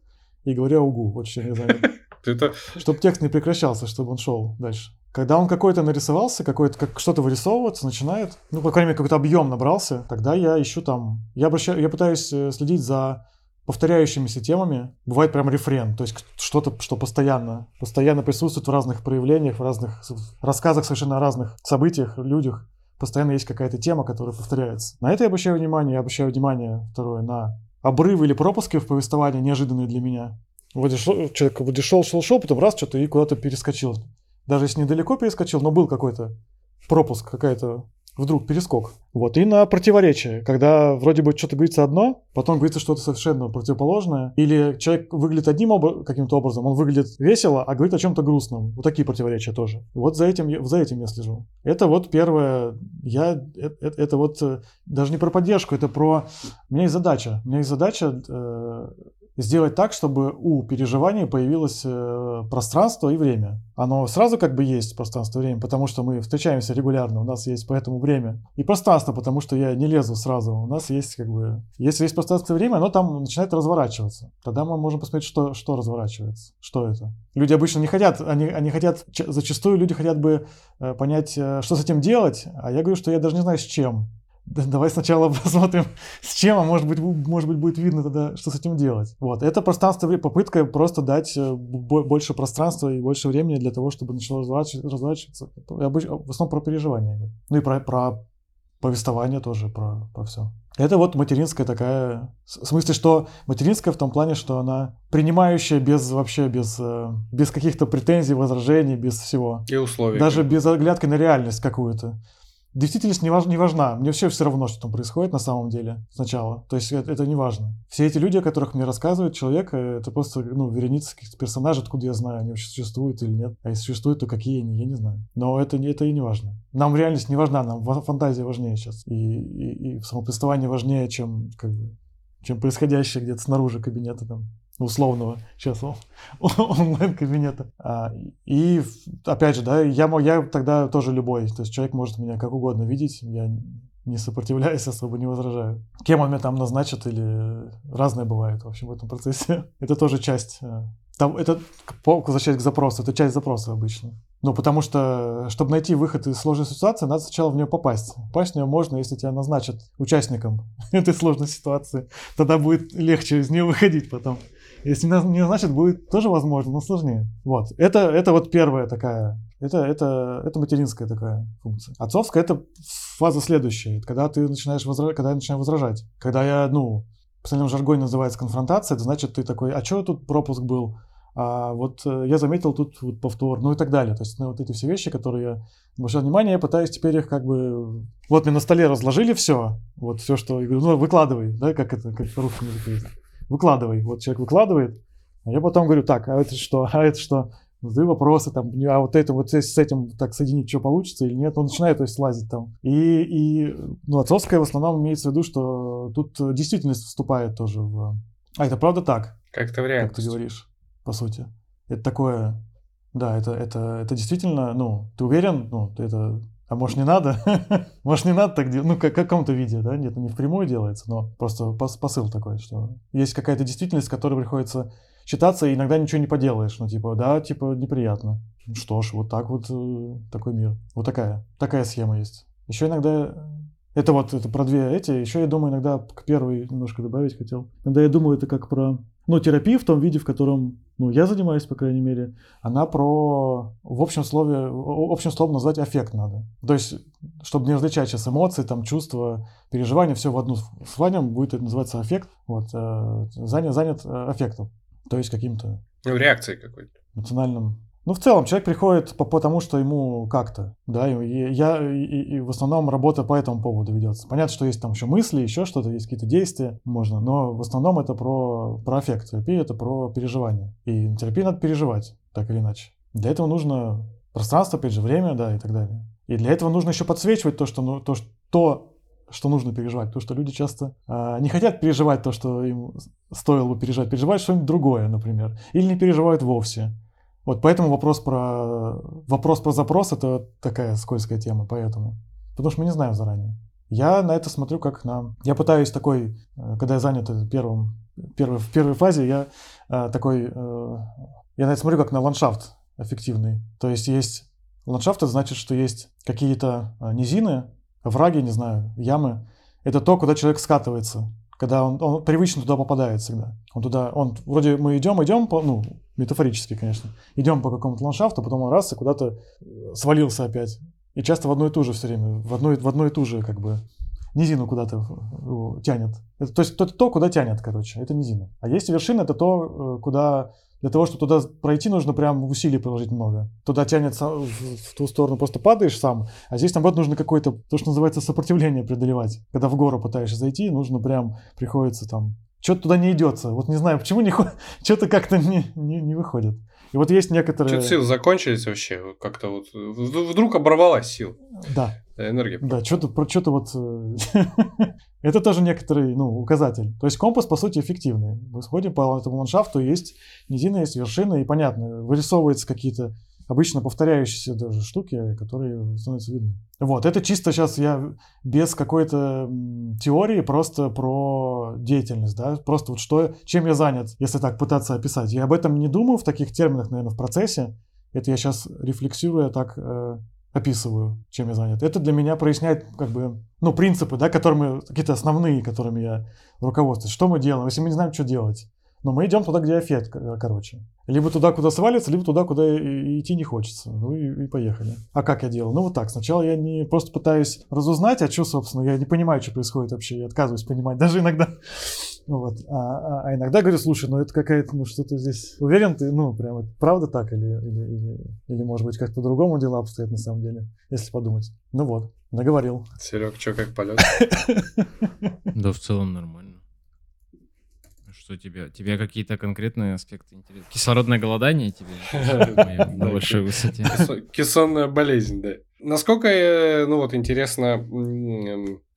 и говоря угу. Вот чем я занят. Это... Чтобы текст не прекращался, чтобы он шел дальше. Когда он какой-то нарисовался, какой-то как что-то вырисовываться начинает, ну, по крайней мере, какой-то объем набрался, тогда я ищу там, я, обращаю, я пытаюсь э, следить за повторяющимися темами. Бывает прям рефрен, то есть что-то, что постоянно, постоянно присутствует в разных проявлениях, в разных рассказах совершенно разных событиях, людях. Постоянно есть какая-то тема, которая повторяется. На это я обращаю внимание. Я обращаю внимание, второе, на обрывы или пропуски в повествовании, неожиданные для меня. Вроде шел, человек вроде шел, шел, шел, потом раз что-то и куда-то перескочил. Даже если недалеко перескочил, но был какой-то пропуск, какая-то вдруг перескок. Вот. И на противоречие, когда вроде бы что-то говорится одно, потом говорится что-то совершенно противоположное, или человек выглядит одним обра- каким-то образом, он выглядит весело, а говорит о чем-то грустном. Вот такие противоречия тоже. Вот за этим, за этим я слежу. Это вот первое, я, это, это, это вот э, даже не про поддержку, это про... У меня есть задача. У меня есть задача э, сделать так, чтобы у переживания появилось э, пространство и время. Оно сразу как бы есть пространство и время, потому что мы встречаемся регулярно, у нас есть поэтому время. И пространство, потому что я не лезу сразу, у нас есть как бы... Если есть пространство и время, оно там начинает разворачиваться. Тогда мы можем посмотреть, что, что разворачивается, что это. Люди обычно не хотят, они, они хотят, зачастую люди хотят бы э, понять, э, что с этим делать, а я говорю, что я даже не знаю с чем. Давай сначала посмотрим, с чем, а может быть, может быть будет видно тогда, что с этим делать. Вот, это пространство, попытка просто дать э, больше пространства и больше времени для того, чтобы начало разворачиваться. В основном про переживания. Ну и про, про повествование тоже, про, про все. Это вот материнская такая... В смысле, что материнская в том плане, что она принимающая без вообще, без, э, без каких-то претензий, возражений, без всего. И условий. Даже без оглядки на реальность какую-то действительность не, важ, не важна. Мне все все равно, что там происходит на самом деле сначала. То есть это, это не важно. Все эти люди, о которых мне рассказывает человек, э, это просто ну, вереница каких-то персонажей, откуда я знаю, они вообще существуют или нет. А если существуют, то какие они, я не знаю. Но это, это и не важно. Нам реальность не важна, нам фантазия важнее сейчас. И, и, и самопредставание важнее, чем, как бы, чем происходящее где-то снаружи кабинета там условного сейчас онлайн-кабинета. А, и опять же, да, я, я тогда тоже любой. То есть человек может меня как угодно видеть, я не сопротивляюсь, особо не возражаю. Кем он меня там назначит или разное бывает, в общем, в этом процессе. Это тоже часть. Э, там, это, возвращаясь к запросу, это часть запроса обычно. Ну, потому что, чтобы найти выход из сложной ситуации, надо сначала в нее попасть. Попасть в нее можно, если тебя назначат участником этой сложной ситуации. Тогда будет легче из нее выходить потом. Если не назначат, будет тоже возможно, но сложнее. Вот. Это, это вот первая такая, это, это, это материнская такая функция. Отцовская это фаза следующая, когда ты начинаешь возражать, когда я начинаю возражать. Когда я, ну, в специальном жаргоне называется конфронтация, это значит, ты такой, а что тут пропуск был? А вот э, я заметил тут вот повтор, ну и так далее. То есть ну, вот эти все вещи, которые я обращал внимание, я пытаюсь теперь их как бы... Вот мне на столе разложили все, вот все, что... Я говорю, ну выкладывай, да, как это, как по-русски языке выкладывай. Вот человек выкладывает, а я потом говорю, так, а это что, а это что? Задаю вопросы, там, а вот это, вот с этим так соединить, что получится или нет. Он начинает, то есть, лазить там. И, и ну, отцовская в основном имеется в виду, что тут действительность вступает тоже в... А это правда так? Как то вариант. Как ты говоришь, по сути. Это такое... Да, это, это, это действительно, ну, ты уверен, ну, это а может не надо? может не надо так делать? Ну, как в каком-то виде, да? Нет, не впрямую делается, но просто посыл такой, что есть какая-то действительность, с которой приходится читаться, и иногда ничего не поделаешь. Ну, типа, да, типа, неприятно. Ну Что ж, вот так вот, э, такой мир. Вот такая, такая схема есть. Еще иногда это вот это про две эти. Еще я думаю, иногда к первой немножко добавить хотел. Иногда я думаю, это как про ну, терапию в том виде, в котором ну, я занимаюсь, по крайней мере, она про, в общем слове, в общем словом назвать аффект надо. То есть, чтобы не различать сейчас эмоции, там, чувства, переживания, все в одну свадьбу будет это называться аффект, вот, э, занят, занят э, аффектом, то есть каким-то... Ну, реакцией какой-то. Эмоциональным ну, в целом, человек приходит по потому, что ему как-то, да, и я, и, и в основном работа по этому поводу ведется. Понятно, что есть там еще мысли, еще что-то, есть какие-то действия, можно, но в основном это про, про аффект. Терапия — это про переживание. И терапию надо переживать, так или иначе. Для этого нужно пространство, опять же, время, да, и так далее. И для этого нужно еще подсвечивать то, что, ну, то, что, то, что нужно переживать. Потому что люди часто э, не хотят переживать то, что им стоило бы переживать. Переживать что-нибудь другое, например. Или не переживают вовсе. Вот поэтому вопрос про, вопрос про запрос – это такая скользкая тема, поэтому. Потому что мы не знаем заранее. Я на это смотрю как на... Я пытаюсь такой, э, когда я занят первым, первый, в первой фазе, я э, такой... Э, я на это смотрю как на ландшафт эффективный. То есть есть... Ландшафт – это значит, что есть какие-то низины, враги, не знаю, ямы. Это то, куда человек скатывается когда он, он привычно туда попадает всегда. Он туда, он вроде мы идем, идем, по, ну, метафорически, конечно, идем по какому-то ландшафту, потом он раз и куда-то свалился опять. И часто в одно и ту же все время, в одно, в одно и ту же, как бы, низину куда-то тянет. Это, то есть это то, куда тянет, короче, это низина. А есть вершина, это то, э, куда для того, чтобы туда пройти, нужно прям усилий приложить много. Туда тянет в, в ту сторону, просто падаешь сам, а здесь, наоборот, нужно какое-то, то, что называется, сопротивление преодолевать. Когда в гору пытаешься зайти, нужно прям, приходится там, что-то туда не идется. Вот не знаю, почему не, что-то как-то не, не, не выходит. И вот есть некоторые... Что-то силы закончились вообще, как-то вот, вдруг оборвалась сил. Да. Энергия. Да, что-то, что-то вот... Э, это тоже некоторый, ну, указатель. То есть компас, по сути, эффективный. Мы сходим по этому ландшафту, есть низина, есть вершина, и понятно, вырисовываются какие-то обычно повторяющиеся даже штуки, которые становятся видны. Вот, это чисто сейчас я без какой-то теории, просто про деятельность, да, просто вот что, чем я занят, если так пытаться описать. Я об этом не думаю в таких терминах, наверное, в процессе. Это я сейчас рефлексируя так э, описываю, чем я занят. Это для меня проясняет, как бы, ну, принципы, да, которыми, какие-то основные, которыми я руководствуюсь. Что мы делаем, если мы не знаем, что делать? Но мы идем туда, где эффект, короче. Либо туда, куда свалится, либо туда, куда идти не хочется. Ну и, и поехали. А как я делал? Ну вот так. Сначала я не просто пытаюсь разузнать, а что, собственно, я не понимаю, что происходит вообще. Я отказываюсь понимать, даже иногда. Вот. А, а, а иногда говорю, слушай, ну это какая-то, ну что-то здесь... Уверен ты, ну прям это правда так или, или, или, или может быть как по-другому дела обстоят на самом деле, если подумать. Ну вот, наговорил. Серег, что, как полет? Да в целом нормально. Что тебе? Тебе какие-то конкретные аспекты интересны? Кислородное голодание тебе на большой высоте? Кессонная болезнь, да. Насколько, э, ну вот, интересно,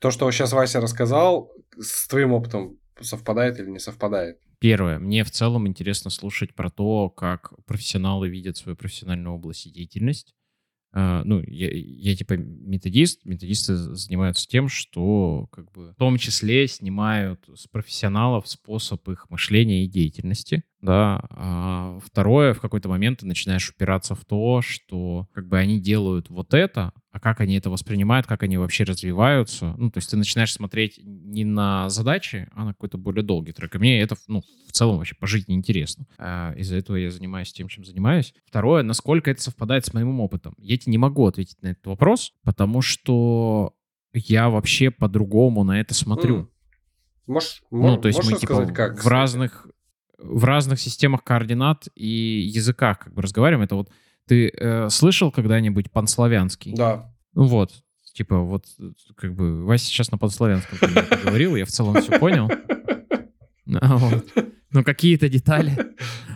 то, что сейчас Вася рассказал, с твоим опытом совпадает или не совпадает? Первое. Мне в целом интересно слушать про то, как профессионалы видят свою профессиональную область и деятельность. Uh, ну, я, я типа методист, методисты занимаются тем, что как бы в том числе снимают с профессионалов способ их мышления и деятельности да. А второе, в какой-то момент ты начинаешь упираться в то, что как бы они делают вот это, а как они это воспринимают, как они вообще развиваются. Ну, то есть ты начинаешь смотреть не на задачи, а на какой-то более долгий трек. И мне это, ну, в целом вообще по жизни интересно. А из-за этого я занимаюсь тем, чем занимаюсь. Второе, насколько это совпадает с моим опытом. Я тебе не могу ответить на этот вопрос, потому что я вообще по-другому на это смотрю. Mm. Можешь, ну, то есть мы типа как, в кстати? разных в разных системах координат и языках как бы разговариваем. Это вот ты э, слышал когда-нибудь панславянский? Да. Ну вот, типа вот как бы Вася сейчас на панславянском говорил, я в целом все понял. А, вот. Но какие-то детали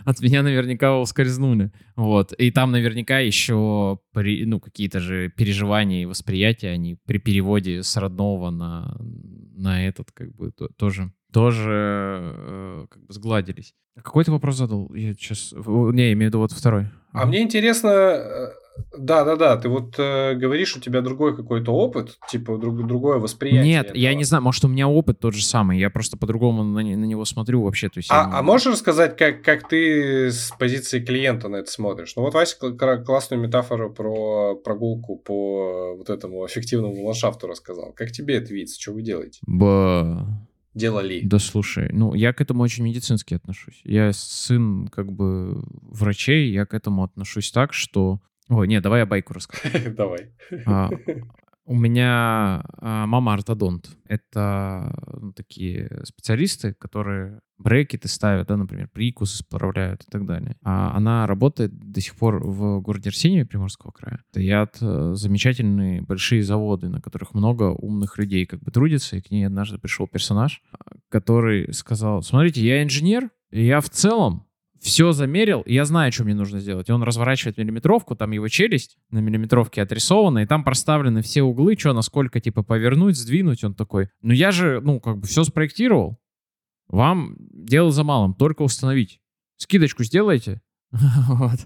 от меня наверняка ускользнули. Вот. И там наверняка еще ну, какие-то же переживания и восприятия, они при переводе с родного на, на этот как бы то, тоже тоже э, как бы сгладились. А какой ты вопрос задал? Я сейчас... Не, я имею в виду вот второй. А мне интересно, э, Да, да, да. Ты вот э, говоришь, у тебя другой какой-то опыт, типа друг, другое восприятие. Нет, этого. я не знаю, может, у меня опыт тот же самый. Я просто по-другому на, на него смотрю вообще. То есть А, не- а можешь рассказать, как, как ты с позиции клиента на это смотришь? Ну вот Вася кл- классную метафору про прогулку по вот этому эффективному ландшафту рассказал. Как тебе это видится? Что вы делаете? Ба. Делали. Да слушай, ну я к этому очень медицински отношусь. Я сын как бы врачей, я к этому отношусь так, что... Ой, нет, давай я байку расскажу. Давай. У меня а, мама ортодонт. Это ну, такие специалисты, которые брекеты ставят, да, например, прикус исправляют и так далее. А она работает до сих пор в городе Арсеньеве Приморского края. Стоят э, замечательные большие заводы, на которых много умных людей как бы трудится, и к ней однажды пришел персонаж, а, который сказал, смотрите, я инженер, и я в целом все замерил, я знаю, что мне нужно сделать. И он разворачивает миллиметровку, там его челюсть на миллиметровке отрисована, и там проставлены все углы, что, насколько, типа, повернуть, сдвинуть. Он такой, ну я же, ну, как бы все спроектировал. Вам дело за малым, только установить. Скидочку сделайте. Вот.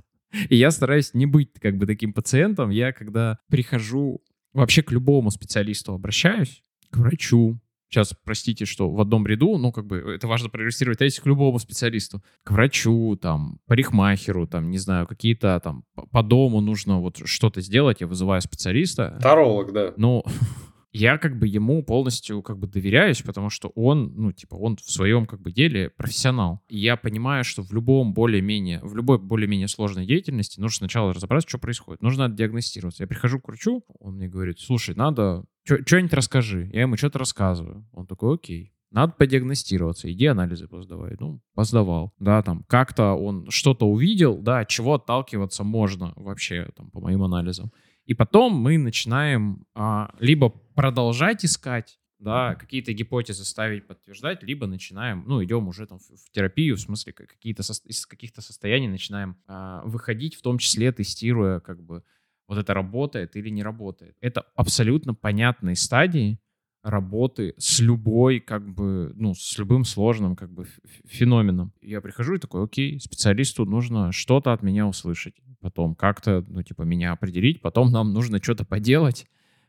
И я стараюсь не быть, как бы, таким пациентом. Я, когда прихожу вообще к любому специалисту обращаюсь, к врачу, сейчас, простите, что в одном ряду, ну, как бы, это важно проиллюстрировать, а если к любому специалисту, к врачу, там, парикмахеру, там, не знаю, какие-то там по- по дому нужно вот что-то сделать, я вызываю специалиста. Таролог, да. Ну, я как бы ему полностью как бы доверяюсь, потому что он, ну, типа, он в своем как бы деле профессионал. И я понимаю, что в любом более-менее, в любой более-менее сложной деятельности нужно сначала разобраться, что происходит. Нужно диагностироваться. Я прихожу к врачу, он мне говорит, слушай, надо, что-нибудь расскажи. Я ему что-то рассказываю. Он такой, окей. Надо подиагностироваться, иди анализы поздавай. Ну, поздавал. Да, там как-то он что-то увидел, да, от чего отталкиваться можно вообще, там, по моим анализам. И потом мы начинаем а, либо продолжать искать, да, какие-то гипотезы ставить, подтверждать, либо начинаем, ну, идем уже там в, терапию, в смысле как- какие-то сос- из каких-то состояний начинаем а, выходить, в том числе тестируя, как бы, вот это работает или не работает. Это абсолютно понятные стадии работы с любой, как бы, ну, с любым сложным, как бы, феноменом. Я прихожу и такой, окей, специалисту нужно что-то от меня услышать. Потом как-то, ну, типа, меня определить. Потом нам нужно что-то поделать.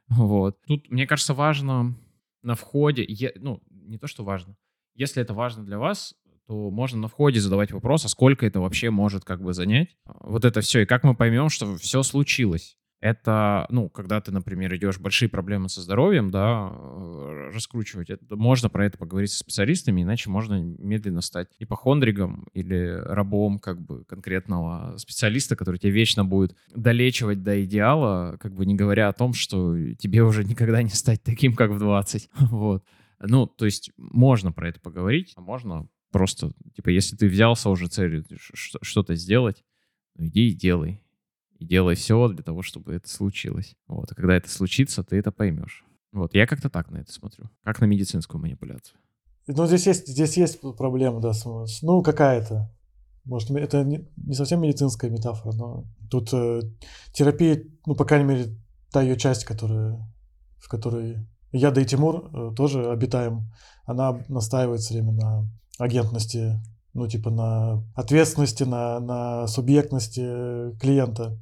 Вот. Тут, мне кажется, важно на входе, ну, не то, что важно. Если это важно для вас, то можно на входе задавать вопрос, а сколько это вообще может как бы занять. Вот это все. И как мы поймем, что все случилось. Это, ну, когда ты, например, идешь большие проблемы со здоровьем, да, э, раскручивать, это, можно про это поговорить со специалистами, иначе можно медленно стать ипохондриком или рабом как бы конкретного специалиста, который тебя вечно будет долечивать до идеала, как бы не говоря о том, что тебе уже никогда не стать таким, как в 20. Вот. Ну, то есть можно про это поговорить, а можно просто, типа, если ты взялся уже целью что-то сделать, ну иди и делай. И делай все для того, чтобы это случилось. Вот. А когда это случится, ты это поймешь. Вот. Я как-то так на это смотрю. Как на медицинскую манипуляцию. Ну, здесь есть, здесь есть проблема, да, с- ну, какая-то. Может, это не, не совсем медицинская метафора, но тут э, терапия, ну, по крайней мере, та ее часть, которая, в которой я, да и Тимур э, тоже обитаем, она настаивает все время на агентности, ну, типа на ответственности, на, на субъектности э, клиента.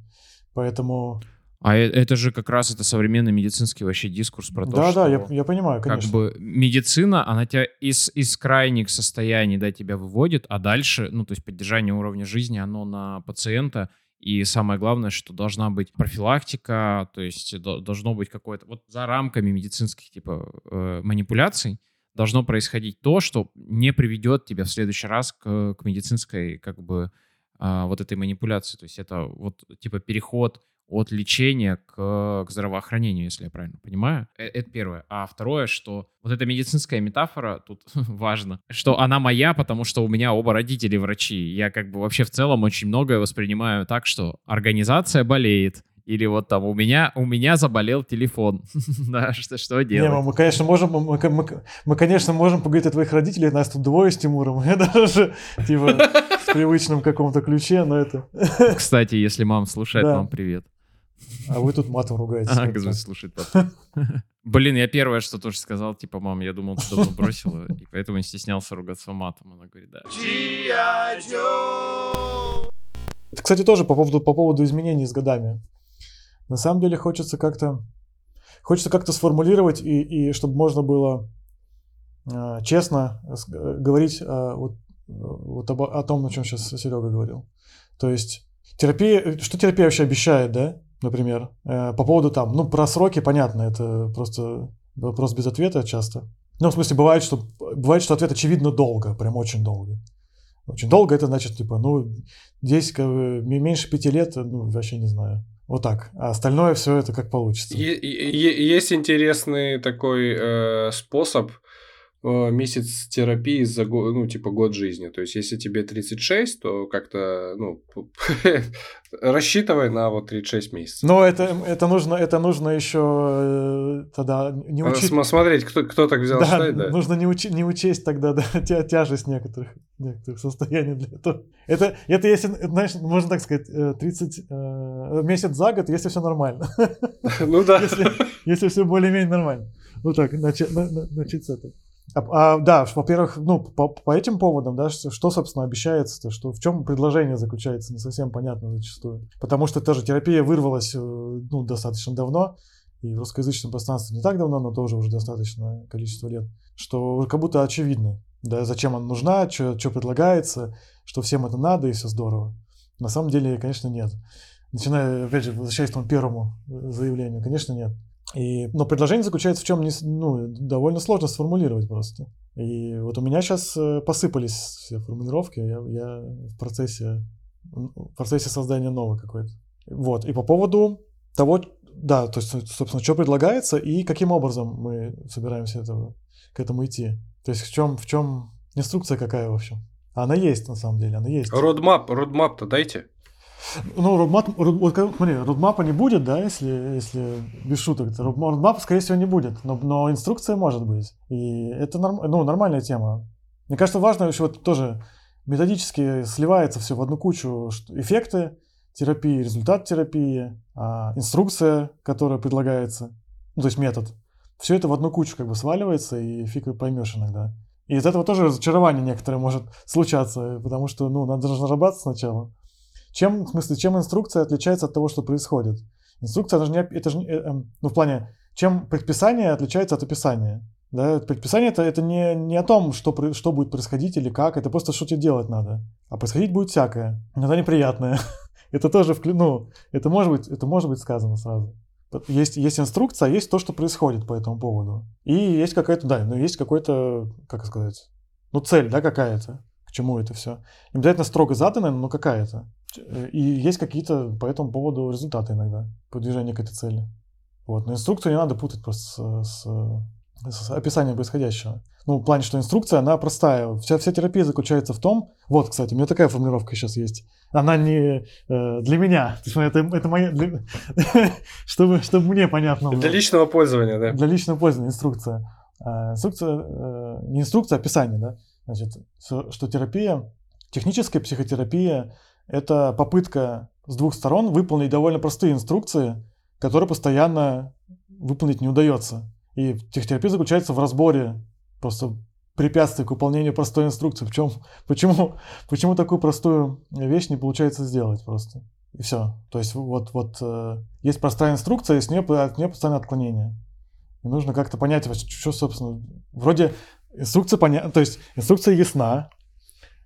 Поэтому, А э- это же как раз это современный медицинский вообще дискурс про то, да, что... да, я, я понимаю, как конечно. бы медицина, она тебя из, из крайних состояний, да, тебя выводит, а дальше, ну, то есть поддержание уровня жизни, оно на пациента, и самое главное, что должна быть профилактика, то есть до- должно быть какое-то, вот за рамками медицинских, типа, э, манипуляций, должно происходить то, что не приведет тебя в следующий раз к, к медицинской, как бы, а, вот этой манипуляции. То есть это вот, типа, переход от лечения к, к здравоохранению, если я правильно понимаю. Э- Это первое. А второе, что вот эта медицинская метафора тут важно, что она моя, потому что у меня оба родители врачи. Я как бы вообще в целом очень многое воспринимаю так, что организация болеет, или вот там у меня, у меня заболел телефон. Да, что, что Не, делать? мы, мы, конечно, можем, мы, мы- мы- мы, конечно, можем поговорить о твоих родителях, нас тут двое с Тимуром, я даже, типа, в привычном каком-то ключе, но это... Кстати, если мама слушает, Да. мам, привет. А вы тут матом ругаетесь. А, говорит, слушает потом. Блин, я первое, что тоже сказал, типа, мам, я думал, ты давно бросила, и поэтому не стеснялся ругаться матом. Она говорит, да. Это, кстати, тоже по поводу, по поводу изменений с годами. На самом деле хочется как-то хочется как-то сформулировать и, и чтобы можно было э, честно э, говорить э, вот, вот об, о том, о чем сейчас Серега говорил. То есть терапия, что терапия вообще обещает, да, например, э, по поводу там, ну про сроки понятно, это просто вопрос без ответа часто. Ну, в смысле, бывает, что, бывает, что ответ очевидно долго, прям очень долго. Очень долго это значит, типа, ну, здесь бы, меньше пяти лет, ну, вообще не знаю. Вот так. А остальное все это как получится. Есть интересный такой э, способ месяц терапии за год, ну, типа год жизни. То есть, если тебе 36, то как-то, ну, рассчитывай на вот 36 месяцев. Но это, это нужно, это нужно еще э, тогда не учить. Смотреть, кто, кто так взял да, считать, да. Нужно не, учи, не учесть тогда да, тя, тяжесть некоторых, некоторых состояний для этого. Это, это если, знаешь, можно так сказать, 30 э, э, месяц за год, если все нормально. Ну да. Если, если все более-менее нормально. Вот так, начать, начать с этого. А, а, да, во-первых, ну, по, по этим поводам, да, что, что собственно, обещается-то, что в чем предложение заключается, не совсем понятно зачастую. Потому что та же терапия вырвалась, э, ну, достаточно давно, и в русскоязычном пространстве не так давно, но тоже уже достаточное количество лет, что как будто очевидно, да, зачем она нужна, что, что предлагается, что всем это надо и все здорово. На самом деле, конечно, нет. Начиная, опять же, возвращаясь к тому первому э, заявлению, конечно, нет. И, но предложение заключается в чем не, ну, довольно сложно сформулировать просто. И вот у меня сейчас э, посыпались все формулировки, я, я в процессе в процессе создания новой какой-то. Вот. И по поводу того, да, то есть, собственно, что предлагается и каким образом мы собираемся этого, к этому идти. То есть в чем, в чем инструкция какая, в общем. Она есть, на самом деле, она есть. Родмап, родмап-то дайте. Ну, родмап, вот, смотри, родмапа не будет, да, если, если без шуток. Родмапа, скорее всего, не будет, но, но инструкция может быть. И это норм, ну, нормальная тема. Мне кажется, важно еще вот тоже методически сливается все в одну кучу эффекты терапии, результат терапии, а, инструкция, которая предлагается, ну, то есть метод. Все это в одну кучу как бы сваливается, и фиг поймешь иногда. И из этого тоже разочарование некоторое может случаться, потому что, ну, надо же сначала. Чем, в смысле, чем инструкция отличается от того, что происходит? Инструкция, это же не, это же, эм, ну, в плане, чем предписание отличается от описания? Да, предписание это, это не, не о том, что, что будет происходить или как, это просто что тебе делать надо. А происходить будет всякое, иногда неприятное. это тоже, ну, это может быть, это может быть сказано сразу. Есть, есть инструкция, есть то, что происходит по этому поводу. И есть какая-то, да, ну есть какой-то, как сказать, ну цель, да, какая-то, к чему это все. Не обязательно строго заданная, но какая-то. И есть какие-то по этому поводу результаты иногда по движению к этой цели. Вот. Но инструкцию не надо путать просто с, с, с описанием происходящего. Ну, в плане, что инструкция, она простая. Вся, вся терапия заключается в том... Вот, кстати, у меня такая формулировка сейчас есть. Она не э, для меня. Это, это моя... Для, чтобы, чтобы мне понятно было. Для личного пользования, да? Для личного пользования инструкция. А, инструкция... Э, не инструкция, а описание, да? Значит, что терапия, техническая психотерапия это попытка с двух сторон выполнить довольно простые инструкции, которые постоянно выполнить не удается. И техтерапия заключается в разборе просто препятствий к выполнению простой инструкции. Причем, почему, почему такую простую вещь не получается сделать просто. И все. То есть вот, вот э, есть простая инструкция, и с нее, от нее постоянно отклонение. И нужно как-то понять, что, собственно, вроде инструкция понятна, то есть инструкция ясна,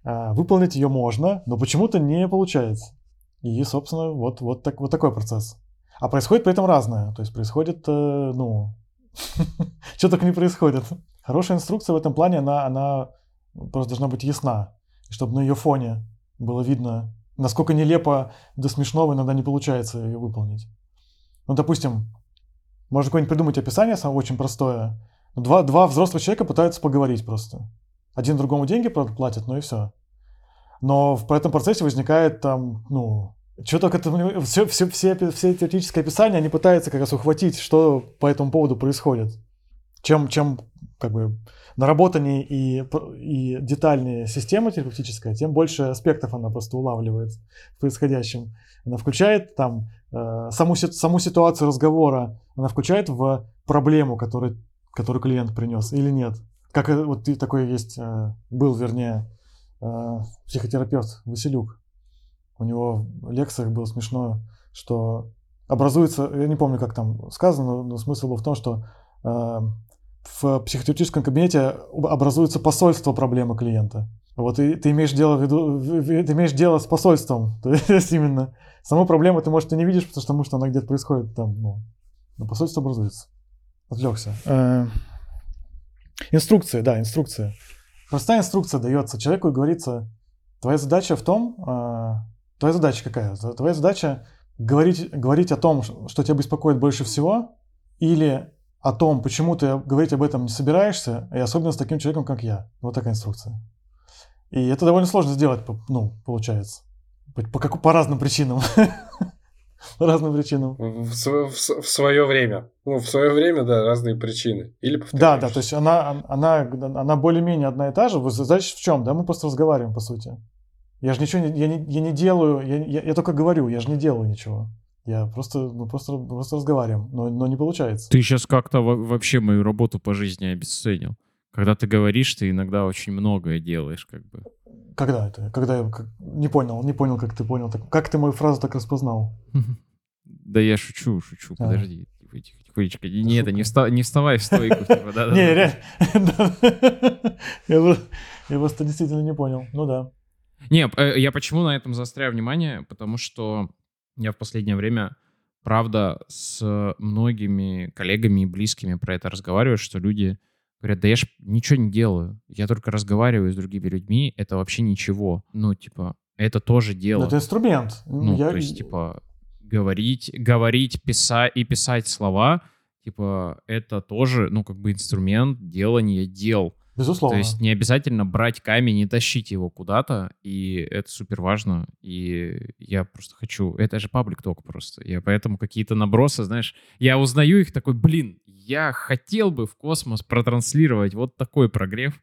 а, выполнить ее можно, но почему-то не получается. И, собственно, вот, вот, так, вот такой процесс. А происходит при этом разное. То есть происходит, э, ну, что только не происходит. Хорошая инструкция в этом плане, она, она просто должна быть ясна. Чтобы на ее фоне было видно, насколько нелепо до смешного иногда не получается ее выполнить. Ну, допустим, можно какое-нибудь придумать описание, самое очень простое. Два, два взрослых человека пытаются поговорить просто. Один другому деньги платит, ну и все. Но в этом процессе возникает там, ну, что только это, все, все, все, все теоретические описания, они пытаются как раз ухватить, что по этому поводу происходит. Чем, чем как бы наработаннее и, и детальнее система терапевтическая, тем больше аспектов она просто улавливает в происходящем. Она включает там э, саму, саму ситуацию разговора, она включает в проблему, который, клиент принес или нет. Как вот такой есть, э, был, вернее, э, психотерапевт Василюк. У него в лекциях было смешно, что образуется, я не помню, как там сказано, но смысл был в том, что э, в психотерапевтическом кабинете образуется посольство проблемы клиента. Вот и ты имеешь дело в виду, ты имеешь дело с посольством. То есть именно саму проблему ты, может, и не видишь, потому что она где-то происходит там, ну, но посольство образуется. Отвлекся. Э, инструкция, да, инструкция. Простая инструкция дается человеку и говорится, твоя задача в том, э, твоя задача какая? Твоя задача говорить, говорить о том, что тебя беспокоит больше всего, или о том, почему ты говорить об этом не собираешься, и особенно с таким человеком, как я. Вот такая инструкция. И это довольно сложно сделать, ну, получается. По, по, по разным причинам. По разным причинам. В, в, в свое время. Ну, в свое время, да, разные причины. Или Да, да, то есть она, она, она более-менее одна и та же. Задача в чем? Да, мы просто разговариваем, по сути. Я же ничего не, я не, я не делаю, я, я, я только говорю, я же не делаю ничего. Я просто, мы просто, просто разговариваем, но, но не получается. Ты сейчас как-то вообще мою работу по жизни обесценил. Когда ты говоришь, ты иногда очень многое делаешь, как бы. Когда это? Когда я как... не понял, не понял, как ты понял. Так, как ты мою фразу так распознал? Да я шучу, шучу, а. подожди. Тихонечко. Не, это не, вста... не вставай в стойку. Типа, не, реально. Я просто действительно не понял. Ну да. Не, э, я почему на этом заостряю внимание? Потому что я в последнее время, правда, с многими коллегами и близкими про это разговариваю, что люди говорят, да я ж ничего не делаю, я только разговариваю с другими людьми, это вообще ничего. Ну, типа, это тоже дело. это инструмент. Ну, я... то есть, типа, говорить, говорить, писать и писать слова, типа, это тоже, ну, как бы инструмент делания дел. Безусловно. То есть не обязательно брать камень и тащить его куда-то, и это супер важно. И я просто хочу... Это же паблик ток просто. Я поэтому какие-то набросы, знаешь, я узнаю их такой, блин, я хотел бы в космос протранслировать вот такой прогрев.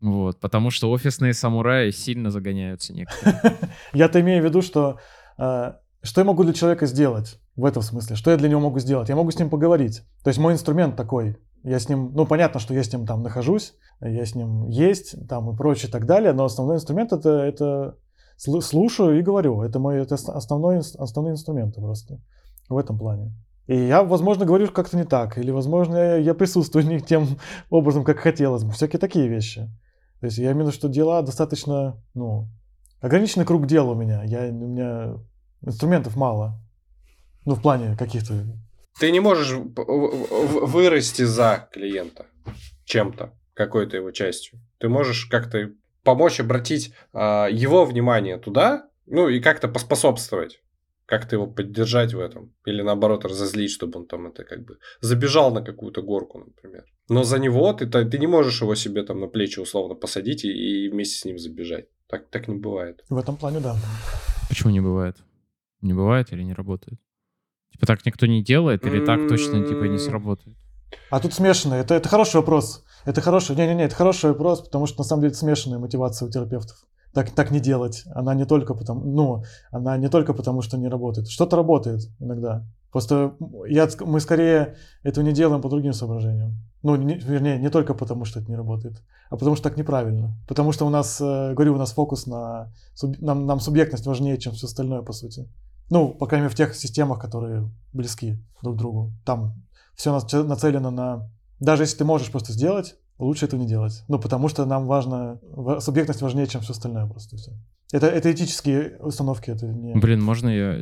Вот, потому что офисные самураи сильно загоняются некоторые. Я-то имею в виду, что э, что я могу для человека сделать в этом смысле? Что я для него могу сделать? Я могу с ним поговорить. То есть мой инструмент такой. Я с ним, ну понятно, что я с ним там нахожусь, я с ним есть, там и прочее и так далее, но основной инструмент это, это слушаю и говорю. Это мой это основной, основные инструменты просто в этом плане. И я, возможно, говорю как-то не так, или, возможно, я, присутствую не тем образом, как хотелось бы. Всякие такие вещи. То есть я имею в виду, что дела достаточно, ну, ограниченный круг дел у меня. Я, у меня инструментов мало. Ну, в плане каких-то... Ты не можешь вырасти за клиента чем-то какой-то его частью. Ты можешь как-то помочь обратить э, его внимание туда, ну и как-то поспособствовать, как-то его поддержать в этом. Или наоборот разозлить, чтобы он там это как бы забежал на какую-то горку, например. Но за него ты, ты не можешь его себе там на плечи условно посадить и, и вместе с ним забежать. Так, так не бывает. В этом плане, да. Почему не бывает? Не бывает или не работает? Типа так никто не делает или так точно типа не сработает? А тут смешано. Это, это хороший вопрос. Это хороший, не-не-не, это хороший вопрос, потому что на самом деле это смешанная мотивация у терапевтов. Так, так не делать. Она не только потому, ну, она не только потому, что не работает. Что-то работает иногда. Просто я, мы скорее этого не делаем по другим соображениям. Ну, не, вернее, не только потому, что это не работает, а потому что так неправильно. Потому что у нас, э, говорю, у нас фокус на... Нам, нам субъектность важнее, чем все остальное, по сути. Ну, по крайней мере, в тех системах, которые близки друг к другу. Там все нацелено на даже если ты можешь просто сделать, лучше этого не делать. Ну, потому что нам важно, субъектность важнее, чем все остальное просто все. Это, это этические установки, это не... Блин, можно я...